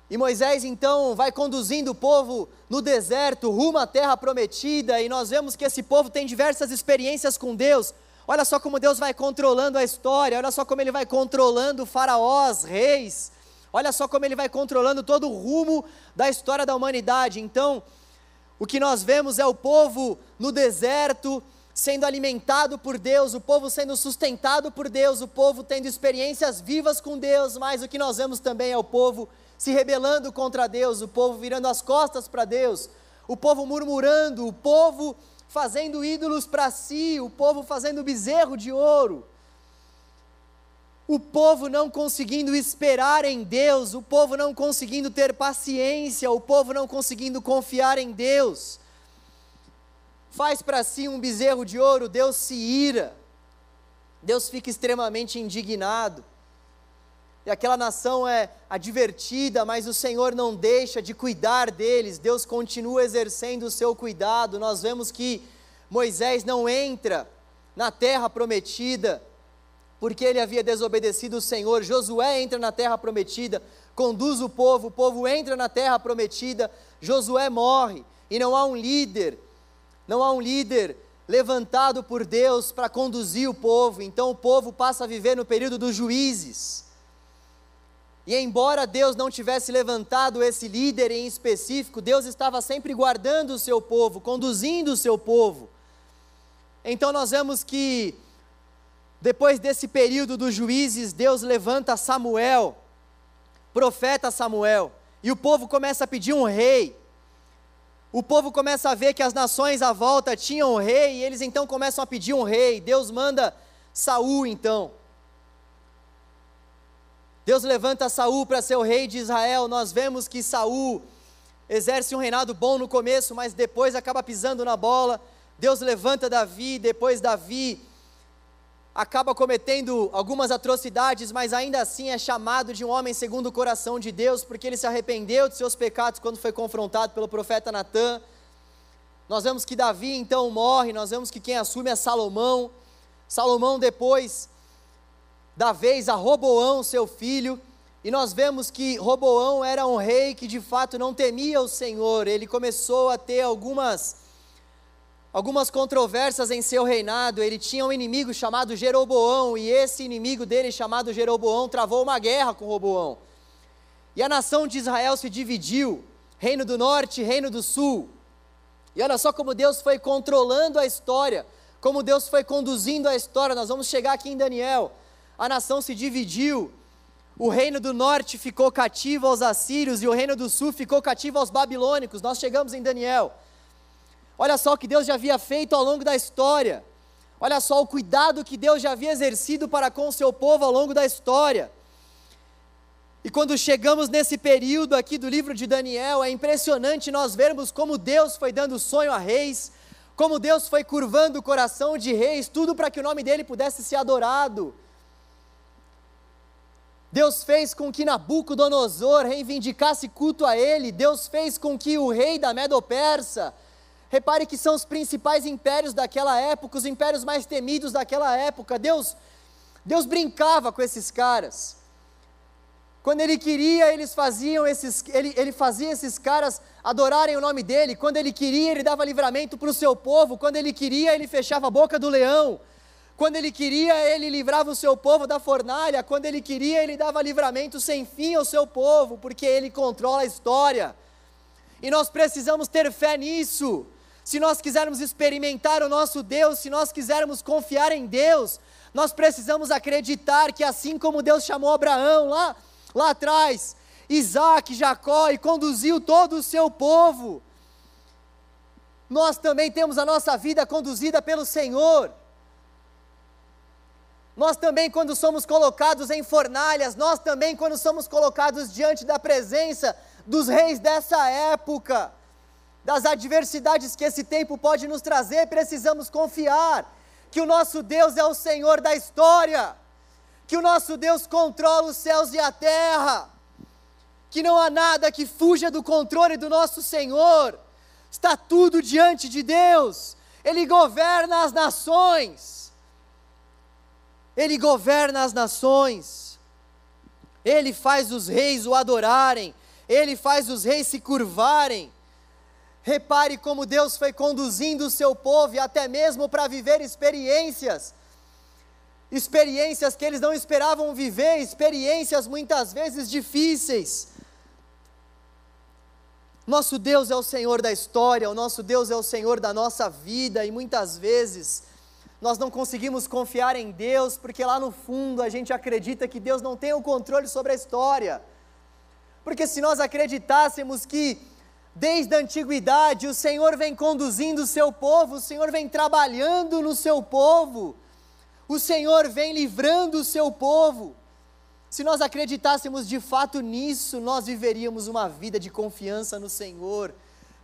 E Moisés então vai conduzindo o povo no deserto, rumo à terra prometida, e nós vemos que esse povo tem diversas experiências com Deus. Olha só como Deus vai controlando a história, olha só como ele vai controlando faraós, reis, olha só como ele vai controlando todo o rumo da história da humanidade. Então, o que nós vemos é o povo no deserto, sendo alimentado por Deus, o povo sendo sustentado por Deus, o povo tendo experiências vivas com Deus, mas o que nós vemos também é o povo se rebelando contra Deus, o povo virando as costas para Deus, o povo murmurando, o povo fazendo ídolos para si, o povo fazendo bezerro de ouro, o povo não conseguindo esperar em Deus, o povo não conseguindo ter paciência, o povo não conseguindo confiar em Deus, faz para si um bezerro de ouro, Deus se ira, Deus fica extremamente indignado. E aquela nação é advertida, mas o Senhor não deixa de cuidar deles, Deus continua exercendo o seu cuidado. Nós vemos que Moisés não entra na terra prometida, porque ele havia desobedecido o Senhor. Josué entra na terra prometida, conduz o povo, o povo entra na terra prometida, Josué morre, e não há um líder, não há um líder levantado por Deus para conduzir o povo, então o povo passa a viver no período dos juízes. E embora Deus não tivesse levantado esse líder em específico, Deus estava sempre guardando o seu povo, conduzindo o seu povo. Então nós vemos que depois desse período dos juízes, Deus levanta Samuel, profeta Samuel, e o povo começa a pedir um rei. O povo começa a ver que as nações à volta tinham um rei, e eles então começam a pedir um rei. Deus manda Saul então. Deus levanta Saul para ser o rei de Israel. Nós vemos que Saul exerce um reinado bom no começo, mas depois acaba pisando na bola. Deus levanta Davi, depois Davi acaba cometendo algumas atrocidades, mas ainda assim é chamado de um homem segundo o coração de Deus, porque ele se arrependeu de seus pecados quando foi confrontado pelo profeta Natã. Nós vemos que Davi então morre, nós vemos que quem assume é Salomão. Salomão depois da vez a Roboão, seu filho, e nós vemos que Roboão era um rei que de fato não temia o Senhor, ele começou a ter algumas algumas controvérsias em seu reinado. Ele tinha um inimigo chamado Jeroboão, e esse inimigo dele, chamado Jeroboão, travou uma guerra com Roboão. E a nação de Israel se dividiu: reino do norte, reino do sul. E olha só como Deus foi controlando a história, como Deus foi conduzindo a história. Nós vamos chegar aqui em Daniel a nação se dividiu. O reino do norte ficou cativo aos assírios e o reino do sul ficou cativo aos babilônicos. Nós chegamos em Daniel. Olha só o que Deus já havia feito ao longo da história. Olha só o cuidado que Deus já havia exercido para com o seu povo ao longo da história. E quando chegamos nesse período aqui do livro de Daniel, é impressionante nós vermos como Deus foi dando sonho a reis, como Deus foi curvando o coração de reis, tudo para que o nome dele pudesse ser adorado. Deus fez com que Nabucodonosor reivindicasse culto a ele, Deus fez com que o rei da Medo-Persa, repare que são os principais impérios daquela época, os impérios mais temidos daquela época, Deus, Deus brincava com esses caras. Quando ele queria, eles faziam esses, ele, ele fazia esses caras adorarem o nome dele. Quando ele queria, ele dava livramento para o seu povo. Quando ele queria, ele fechava a boca do leão. Quando ele queria, ele livrava o seu povo da fornalha. Quando ele queria, ele dava livramento sem fim ao seu povo, porque ele controla a história. E nós precisamos ter fé nisso. se nós quisermos experimentar o nosso Deus, se nós quisermos confiar em Deus, nós precisamos acreditar que assim como Deus chamou Abraão lá, lá atrás, Isaac, Jacó e conduziu todo o seu povo, nós também temos a nossa vida conduzida pelo Senhor. Nós também, quando somos colocados em fornalhas, nós também, quando somos colocados diante da presença dos reis dessa época, das adversidades que esse tempo pode nos trazer, precisamos confiar que o nosso Deus é o Senhor da história, que o nosso Deus controla os céus e a terra, que não há nada que fuja do controle do nosso Senhor, está tudo diante de Deus, Ele governa as nações, Ele governa as nações, Ele faz os reis o adorarem, Ele faz os reis se curvarem, Repare como Deus foi conduzindo o seu povo até mesmo para viver experiências. Experiências que eles não esperavam viver, experiências muitas vezes difíceis. Nosso Deus é o Senhor da história, o nosso Deus é o Senhor da nossa vida e muitas vezes nós não conseguimos confiar em Deus porque lá no fundo a gente acredita que Deus não tem o controle sobre a história. Porque se nós acreditássemos que Desde a antiguidade, o Senhor vem conduzindo o seu povo, o Senhor vem trabalhando no seu povo, o Senhor vem livrando o seu povo. Se nós acreditássemos de fato nisso, nós viveríamos uma vida de confiança no Senhor.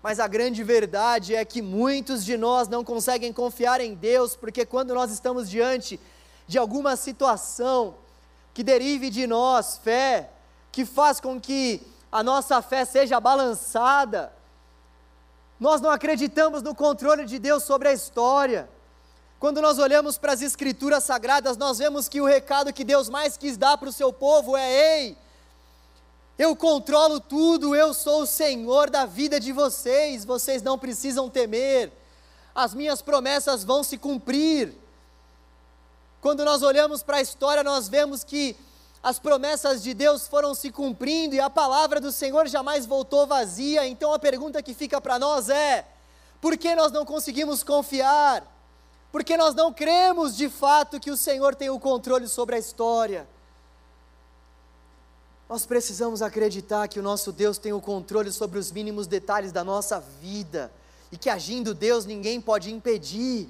Mas a grande verdade é que muitos de nós não conseguem confiar em Deus, porque quando nós estamos diante de alguma situação que derive de nós fé, que faz com que a nossa fé seja balançada. Nós não acreditamos no controle de Deus sobre a história. Quando nós olhamos para as Escrituras Sagradas, nós vemos que o recado que Deus mais quis dar para o seu povo é: ei, eu controlo tudo, eu sou o Senhor da vida de vocês, vocês não precisam temer, as minhas promessas vão se cumprir. Quando nós olhamos para a história, nós vemos que as promessas de Deus foram se cumprindo e a palavra do Senhor jamais voltou vazia. Então a pergunta que fica para nós é: por que nós não conseguimos confiar? Porque nós não cremos de fato que o Senhor tem o controle sobre a história. Nós precisamos acreditar que o nosso Deus tem o controle sobre os mínimos detalhes da nossa vida e que agindo Deus ninguém pode impedir.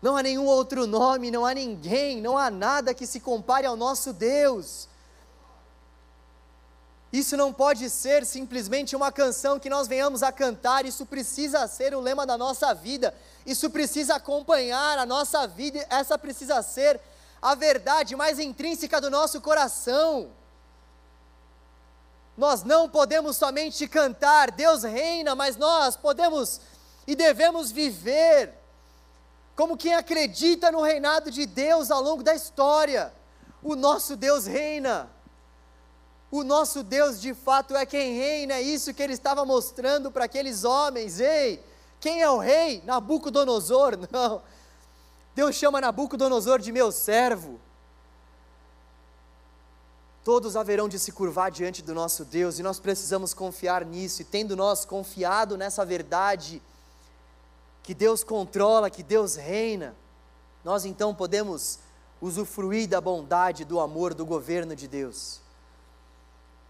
Não há nenhum outro nome, não há ninguém, não há nada que se compare ao nosso Deus. Isso não pode ser simplesmente uma canção que nós venhamos a cantar, isso precisa ser o lema da nossa vida, isso precisa acompanhar a nossa vida, essa precisa ser a verdade mais intrínseca do nosso coração. Nós não podemos somente cantar, Deus reina, mas nós podemos e devemos viver como quem acredita no reinado de Deus ao longo da história. O nosso Deus reina. O nosso Deus de fato é quem reina, é isso que ele estava mostrando para aqueles homens. Ei, quem é o rei? Nabucodonosor? Não. Deus chama Nabucodonosor de meu servo. Todos haverão de se curvar diante do nosso Deus e nós precisamos confiar nisso, e tendo nós confiado nessa verdade, que Deus controla, que Deus reina, nós então podemos usufruir da bondade, do amor, do governo de Deus.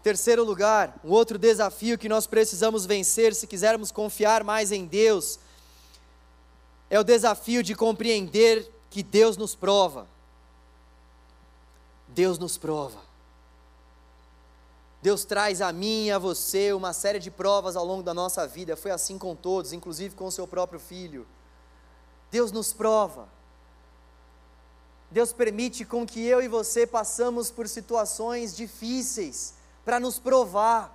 Terceiro lugar, um outro desafio que nós precisamos vencer se quisermos confiar mais em Deus, é o desafio de compreender que Deus nos prova. Deus nos prova. Deus traz a mim e a você uma série de provas ao longo da nossa vida, foi assim com todos, inclusive com o seu próprio filho. Deus nos prova. Deus permite com que eu e você passamos por situações difíceis para nos provar.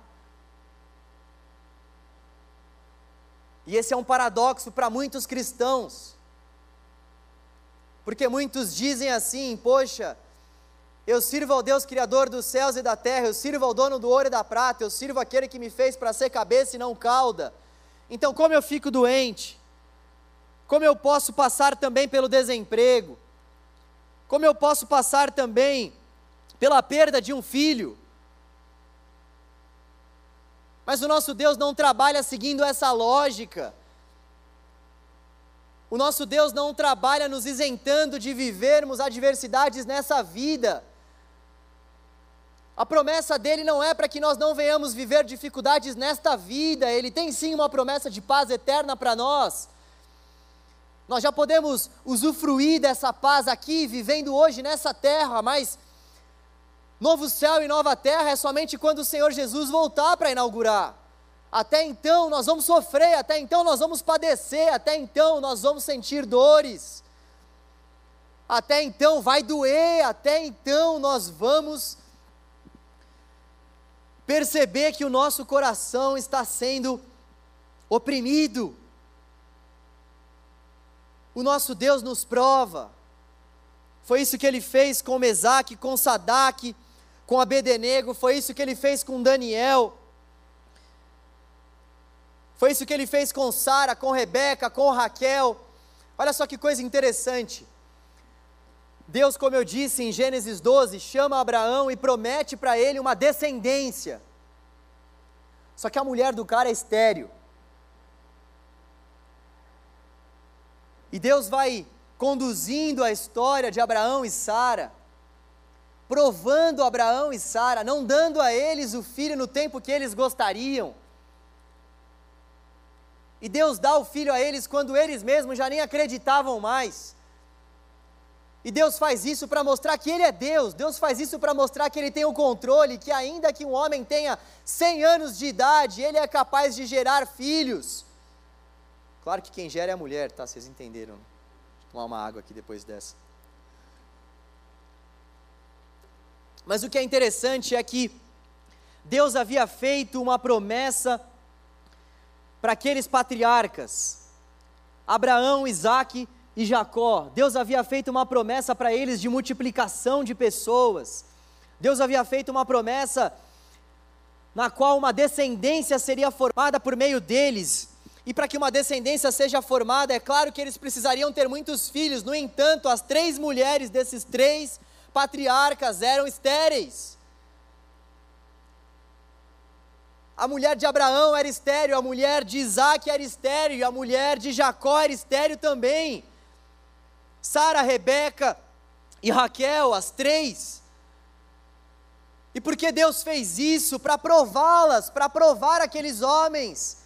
E esse é um paradoxo para muitos cristãos. Porque muitos dizem assim: "Poxa, eu sirvo ao Deus Criador dos céus e da terra, eu sirvo ao dono do ouro e da prata, eu sirvo aquele que me fez para ser cabeça e não cauda. Então, como eu fico doente? Como eu posso passar também pelo desemprego? Como eu posso passar também pela perda de um filho? Mas o nosso Deus não trabalha seguindo essa lógica. O nosso Deus não trabalha nos isentando de vivermos adversidades nessa vida. A promessa dele não é para que nós não venhamos viver dificuldades nesta vida, ele tem sim uma promessa de paz eterna para nós. Nós já podemos usufruir dessa paz aqui, vivendo hoje nessa terra, mas novo céu e nova terra é somente quando o Senhor Jesus voltar para inaugurar. Até então nós vamos sofrer, até então nós vamos padecer, até então nós vamos sentir dores. Até então vai doer, até então nós vamos perceber que o nosso coração está sendo oprimido. O nosso Deus nos prova. Foi isso que ele fez com Mesaque, com Sadak, com Abednego, foi isso que ele fez com Daniel. Foi isso que ele fez com Sara, com Rebeca, com Raquel. Olha só que coisa interessante. Deus, como eu disse em Gênesis 12, chama Abraão e promete para ele uma descendência. Só que a mulher do cara é estéreo. E Deus vai conduzindo a história de Abraão e Sara, provando Abraão e Sara, não dando a eles o filho no tempo que eles gostariam. E Deus dá o filho a eles quando eles mesmos já nem acreditavam mais. E Deus faz isso para mostrar que Ele é Deus, Deus faz isso para mostrar que Ele tem o controle, que ainda que um homem tenha 100 anos de idade, ele é capaz de gerar filhos. Claro que quem gera é a mulher, tá? Vocês entenderam. Vou tomar uma água aqui depois dessa. Mas o que é interessante é que Deus havia feito uma promessa para aqueles patriarcas, Abraão, Isaac e Jacó. Deus havia feito uma promessa para eles de multiplicação de pessoas. Deus havia feito uma promessa na qual uma descendência seria formada por meio deles. E para que uma descendência seja formada, é claro que eles precisariam ter muitos filhos. No entanto, as três mulheres desses três patriarcas eram estéreis. A mulher de Abraão era estéreo, a mulher de Isaac era estéreo, e a mulher de Jacó era estéreo também. Sara, Rebeca e Raquel, as três. E por que Deus fez isso? Para prová-las, para provar aqueles homens.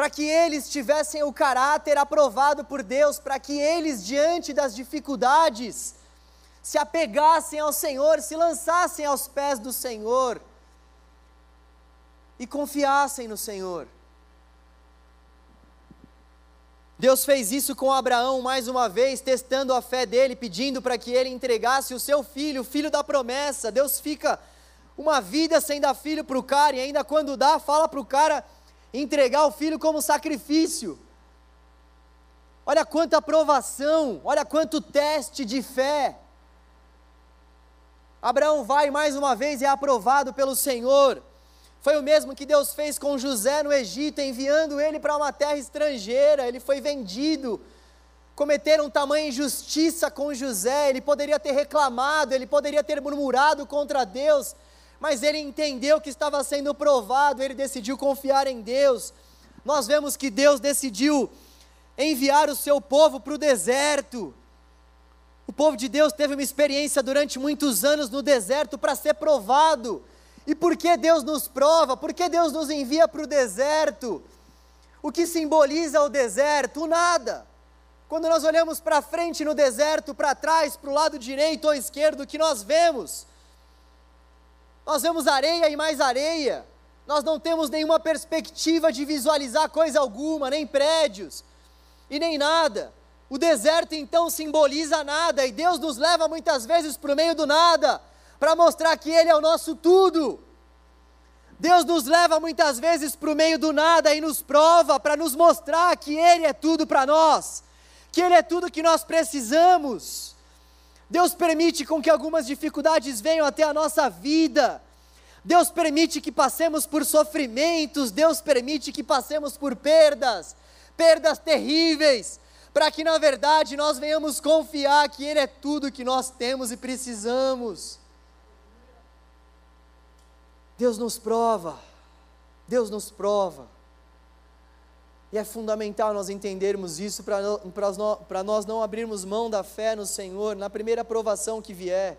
Para que eles tivessem o caráter aprovado por Deus, para que eles, diante das dificuldades, se apegassem ao Senhor, se lançassem aos pés do Senhor e confiassem no Senhor. Deus fez isso com Abraão mais uma vez, testando a fé dele, pedindo para que ele entregasse o seu filho, o filho da promessa. Deus fica uma vida sem dar filho para o cara, e ainda quando dá, fala para o cara entregar o filho como sacrifício. Olha quanta aprovação, olha quanto teste de fé. Abraão vai mais uma vez e é aprovado pelo Senhor. Foi o mesmo que Deus fez com José no Egito, enviando ele para uma terra estrangeira. Ele foi vendido. Cometeram tamanha injustiça com José. Ele poderia ter reclamado, ele poderia ter murmurado contra Deus, mas ele entendeu que estava sendo provado. Ele decidiu confiar em Deus. Nós vemos que Deus decidiu enviar o seu povo para o deserto. O povo de Deus teve uma experiência durante muitos anos no deserto para ser provado. E por que Deus nos prova? Por que Deus nos envia para o deserto? O que simboliza o deserto? O nada. Quando nós olhamos para frente no deserto, para trás, para o lado direito ou esquerdo, o que nós vemos? Nós vemos areia e mais areia. Nós não temos nenhuma perspectiva de visualizar coisa alguma, nem prédios e nem nada. O deserto então simboliza nada e Deus nos leva muitas vezes para o meio do nada para mostrar que Ele é o nosso tudo. Deus nos leva muitas vezes para o meio do nada e nos prova para nos mostrar que Ele é tudo para nós, que Ele é tudo que nós precisamos. Deus permite com que algumas dificuldades venham até a nossa vida. Deus permite que passemos por sofrimentos, Deus permite que passemos por perdas, perdas terríveis, para que na verdade nós venhamos confiar que Ele é tudo que nós temos e precisamos. Deus nos prova, Deus nos prova. E é fundamental nós entendermos isso para nós não abrirmos mão da fé no Senhor na primeira provação que vier.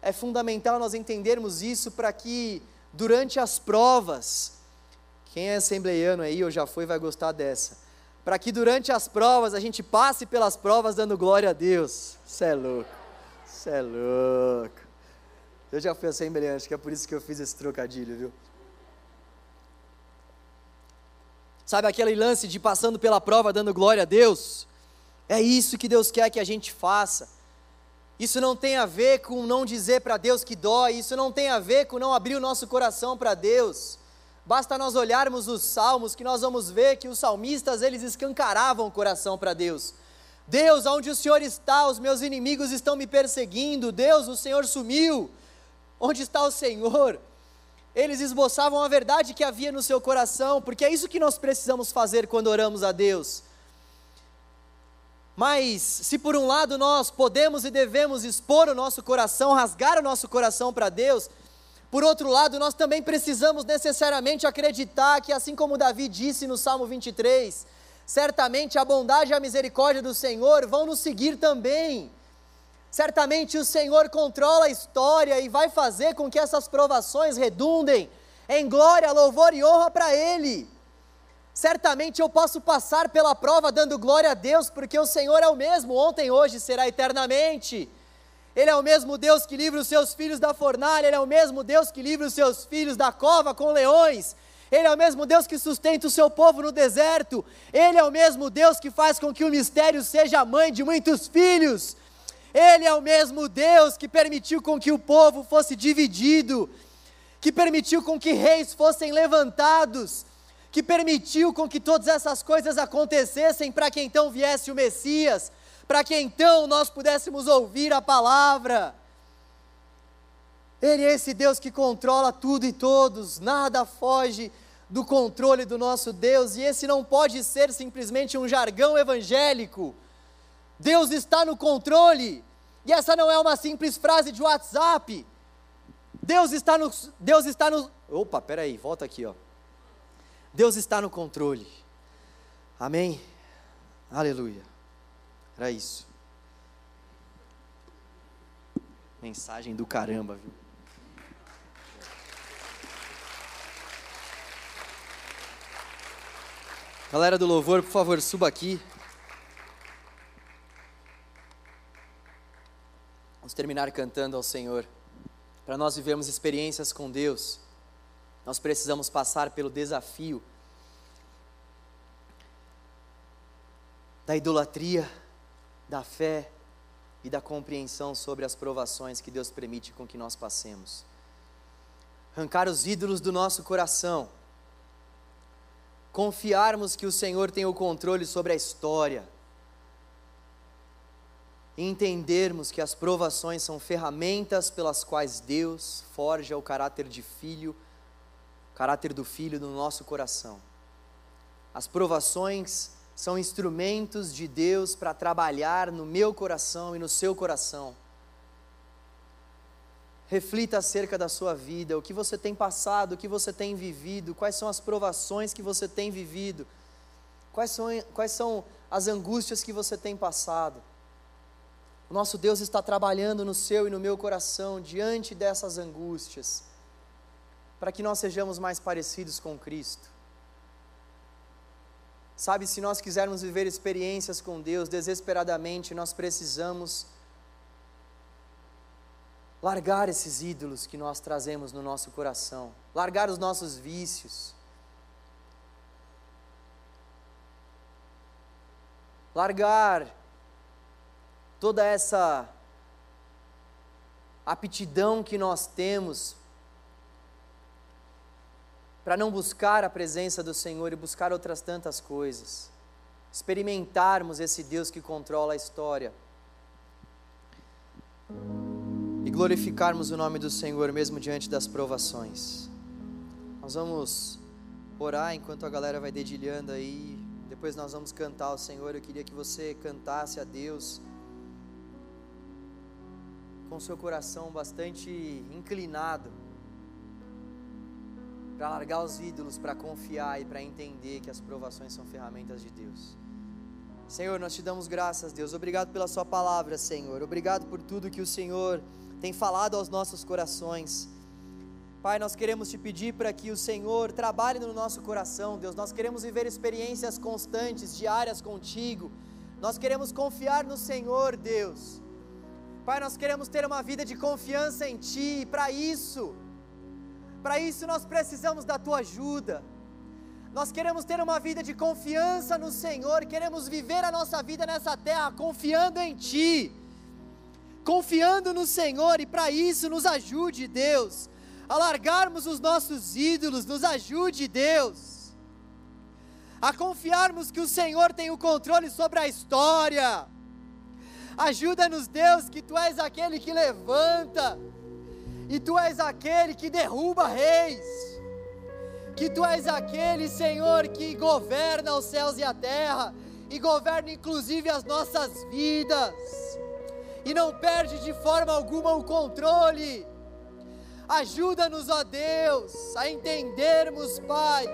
É fundamental nós entendermos isso para que durante as provas, quem é assembleiano aí ou já foi vai gostar dessa. Para que durante as provas a gente passe pelas provas dando glória a Deus. Você é louco. Você é louco. Eu já fui assembleante, acho que é por isso que eu fiz esse trocadilho, viu? Sabe aquele lance de passando pela prova dando glória a Deus? É isso que Deus quer que a gente faça. Isso não tem a ver com não dizer para Deus que dói, isso não tem a ver com não abrir o nosso coração para Deus. Basta nós olharmos os salmos que nós vamos ver que os salmistas eles escancaravam o coração para Deus. Deus, onde o Senhor está? Os meus inimigos estão me perseguindo. Deus, o Senhor sumiu. Onde está o Senhor? Eles esboçavam a verdade que havia no seu coração, porque é isso que nós precisamos fazer quando oramos a Deus. Mas, se por um lado nós podemos e devemos expor o nosso coração, rasgar o nosso coração para Deus, por outro lado, nós também precisamos necessariamente acreditar que, assim como Davi disse no Salmo 23, certamente a bondade e a misericórdia do Senhor vão nos seguir também. Certamente o Senhor controla a história e vai fazer com que essas provações redundem em glória, louvor e honra para Ele. Certamente eu posso passar pela prova dando glória a Deus, porque o Senhor é o mesmo, ontem, hoje será eternamente. Ele é o mesmo Deus que livra os seus filhos da fornalha, Ele é o mesmo Deus que livra os seus filhos da cova com leões. Ele é o mesmo Deus que sustenta o seu povo no deserto. Ele é o mesmo Deus que faz com que o mistério seja a mãe de muitos filhos. Ele é o mesmo Deus que permitiu com que o povo fosse dividido, que permitiu com que reis fossem levantados, que permitiu com que todas essas coisas acontecessem para que então viesse o Messias, para que então nós pudéssemos ouvir a palavra. Ele é esse Deus que controla tudo e todos, nada foge do controle do nosso Deus, e esse não pode ser simplesmente um jargão evangélico. Deus está no controle. E essa não é uma simples frase de WhatsApp. Deus está no. Deus está no. Opa, peraí, volta aqui, ó. Deus está no controle. Amém? Aleluia. Era isso. Mensagem do caramba, viu? Galera do louvor, por favor, suba aqui. Vamos terminar cantando ao Senhor. Para nós vivermos experiências com Deus, nós precisamos passar pelo desafio da idolatria, da fé e da compreensão sobre as provações que Deus permite com que nós passemos. Arrancar os ídolos do nosso coração, confiarmos que o Senhor tem o controle sobre a história e entendermos que as provações são ferramentas pelas quais Deus forja o caráter de filho, o caráter do filho no nosso coração. As provações são instrumentos de Deus para trabalhar no meu coração e no seu coração. Reflita acerca da sua vida, o que você tem passado, o que você tem vivido, quais são as provações que você tem vivido, quais são, quais são as angústias que você tem passado. O nosso Deus está trabalhando no seu e no meu coração diante dessas angústias, para que nós sejamos mais parecidos com Cristo. Sabe, se nós quisermos viver experiências com Deus desesperadamente, nós precisamos largar esses ídolos que nós trazemos no nosso coração, largar os nossos vícios, largar toda essa aptidão que nós temos para não buscar a presença do Senhor e buscar outras tantas coisas, experimentarmos esse Deus que controla a história e glorificarmos o nome do Senhor mesmo diante das provações. Nós vamos orar enquanto a galera vai dedilhando aí, depois nós vamos cantar ao Senhor. Eu queria que você cantasse a Deus com seu coração bastante inclinado, para largar os ídolos, para confiar e para entender que as provações são ferramentas de Deus. Senhor, nós te damos graças, Deus. Obrigado pela Sua palavra, Senhor. Obrigado por tudo que o Senhor tem falado aos nossos corações. Pai, nós queremos te pedir para que o Senhor trabalhe no nosso coração, Deus. Nós queremos viver experiências constantes, diárias contigo. Nós queremos confiar no Senhor, Deus. Pai, nós queremos ter uma vida de confiança em Ti, e para isso, para isso nós precisamos da Tua ajuda. Nós queremos ter uma vida de confiança no Senhor, queremos viver a nossa vida nessa terra confiando em Ti, confiando no Senhor, e para isso nos ajude, Deus, a largarmos os nossos ídolos, nos ajude, Deus, a confiarmos que o Senhor tem o controle sobre a história. Ajuda-nos, Deus, que Tu és aquele que levanta, e Tu és aquele que derruba reis que tu és aquele, Senhor, que governa os céus e a terra, e governa inclusive as nossas vidas, e não perde de forma alguma o controle. Ajuda-nos, ó Deus, a entendermos, Pai,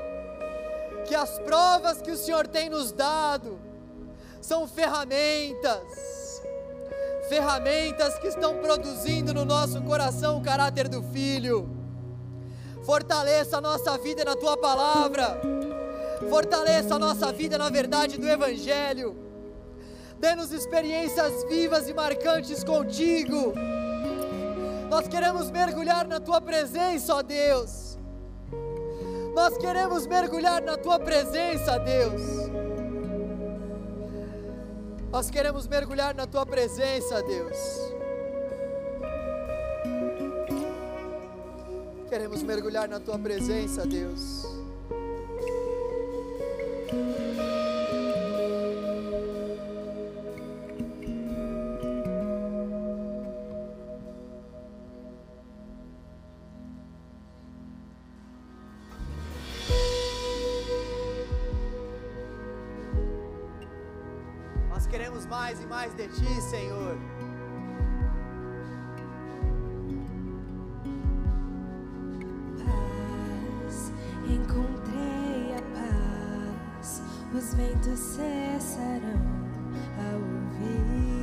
que as provas que o Senhor tem nos dado são ferramentas, ferramentas que estão produzindo no nosso coração o caráter do filho Fortaleça a nossa vida na tua palavra. Fortaleça a nossa vida na verdade do Evangelho. Dê-nos experiências vivas e marcantes contigo. Nós queremos mergulhar na tua presença, ó Deus. Nós queremos mergulhar na tua presença, Deus. Nós queremos mergulhar na tua presença, Deus. Queremos mergulhar na tua presença, Deus. Mais e mais de ti, Senhor. os ventos cessarão ao ouvir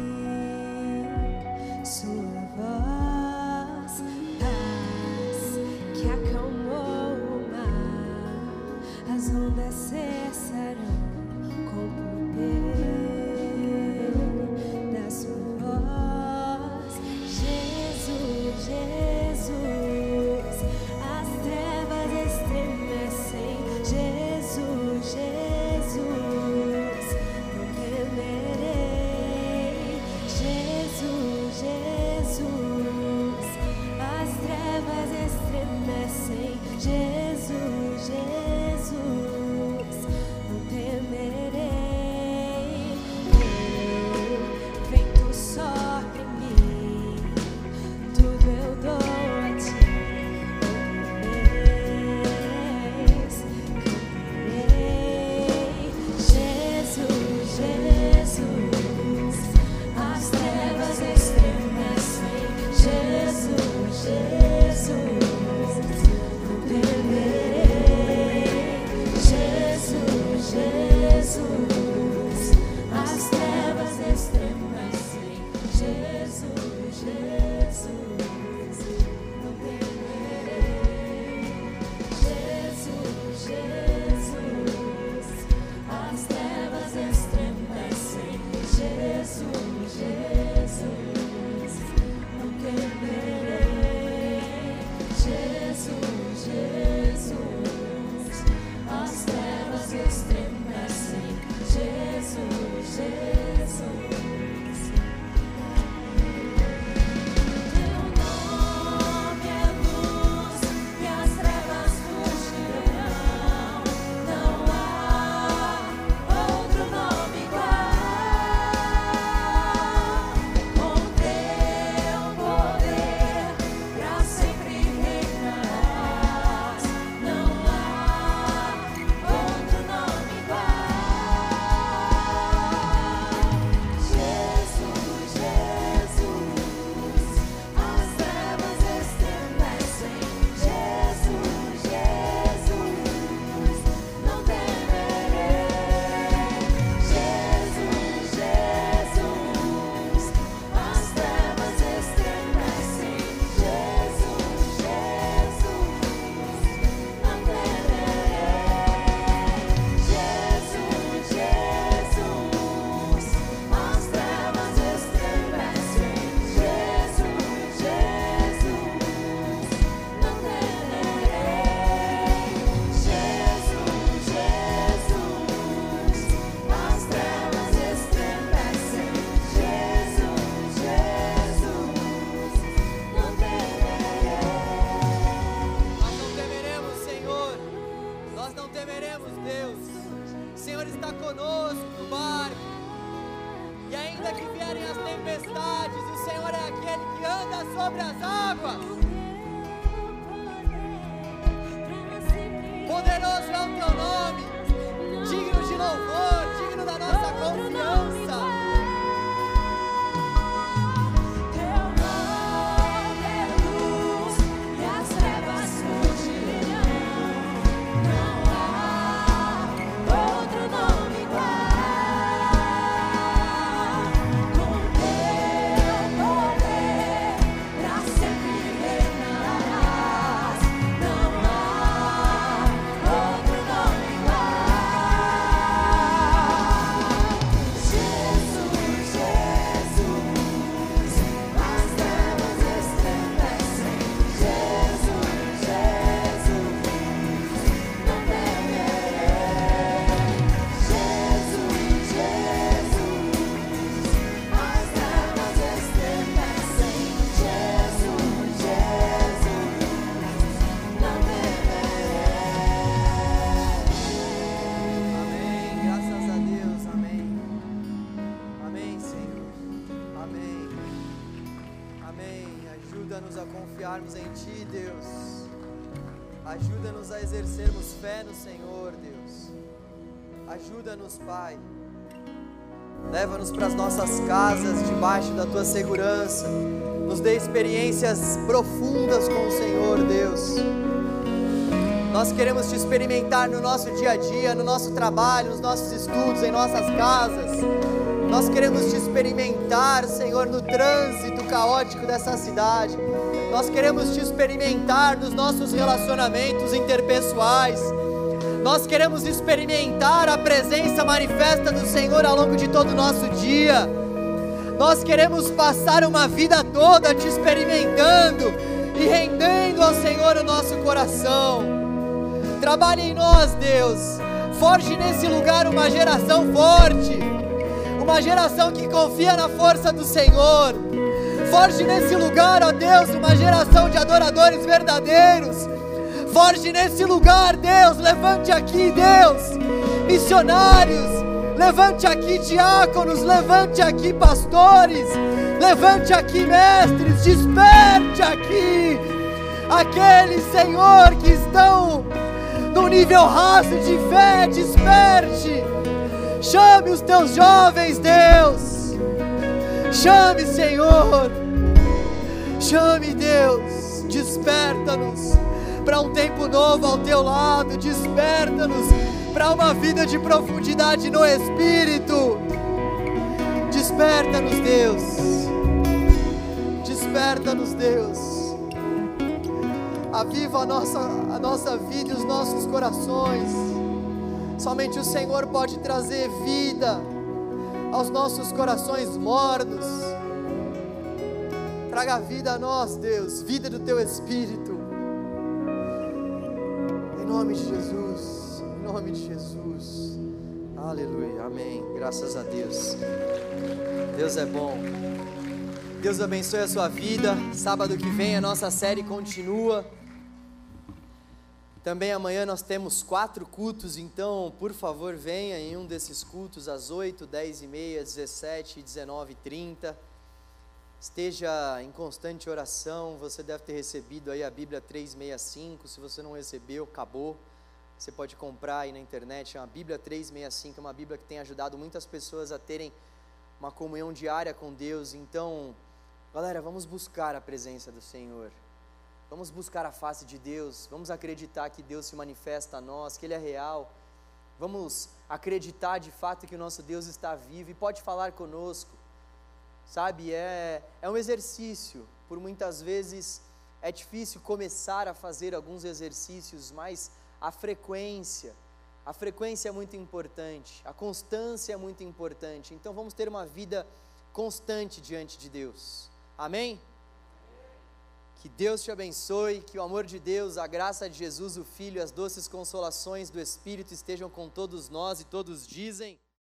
Ajuda-nos, Pai. Leva-nos para as nossas casas, debaixo da Tua segurança. Nos dê experiências profundas com o Senhor, Deus. Nós queremos te experimentar no nosso dia a dia, no nosso trabalho, nos nossos estudos, em nossas casas. Nós queremos te experimentar, Senhor, no trânsito caótico dessa cidade. Nós queremos te experimentar nos nossos relacionamentos interpessoais. Nós queremos experimentar a presença manifesta do Senhor ao longo de todo o nosso dia. Nós queremos passar uma vida toda te experimentando e rendendo ao Senhor o nosso coração. Trabalhe em nós, Deus. Forge nesse lugar uma geração forte, uma geração que confia na força do Senhor. Forge nesse lugar, ó Deus, uma geração de adoradores verdadeiros. Forge nesse lugar, Deus. Levante aqui, Deus, missionários. Levante aqui diáconos, levante aqui pastores, levante aqui mestres, desperte aqui aqueles, Senhor, que estão no nível raso de fé, desperte. Chame os teus jovens, Deus. Chame, Senhor. Chame, Deus. Desperta-nos para um tempo novo ao teu lado. Desperta-nos para uma vida de profundidade no Espírito. Desperta-nos, Deus. Desperta-nos, Deus. Aviva a nossa, a nossa vida e os nossos corações. Somente o Senhor pode trazer vida aos nossos corações mornos. Traga vida a nós, Deus, vida do teu Espírito. Nome de Jesus, em nome de Jesus. Aleluia, amém. Graças a Deus. Deus é bom. Deus abençoe a sua vida. Sábado que vem a nossa série continua. Também amanhã nós temos quatro cultos, então, por favor, venha em um desses cultos às 8, 10 e meia, 17 e 19 e 30. Esteja em constante oração. Você deve ter recebido aí a Bíblia 365. Se você não recebeu, acabou. Você pode comprar aí na internet. É uma Bíblia 365, é uma Bíblia que tem ajudado muitas pessoas a terem uma comunhão diária com Deus. Então, galera, vamos buscar a presença do Senhor. Vamos buscar a face de Deus, vamos acreditar que Deus se manifesta a nós, que Ele é real. Vamos acreditar de fato que o nosso Deus está vivo e pode falar conosco. Sabe, é, é um exercício. Por muitas vezes é difícil começar a fazer alguns exercícios, mas a frequência, a frequência é muito importante, a constância é muito importante. Então vamos ter uma vida constante diante de Deus. Amém? Que Deus te abençoe, que o amor de Deus, a graça de Jesus, o Filho, as doces consolações do Espírito estejam com todos nós e todos dizem.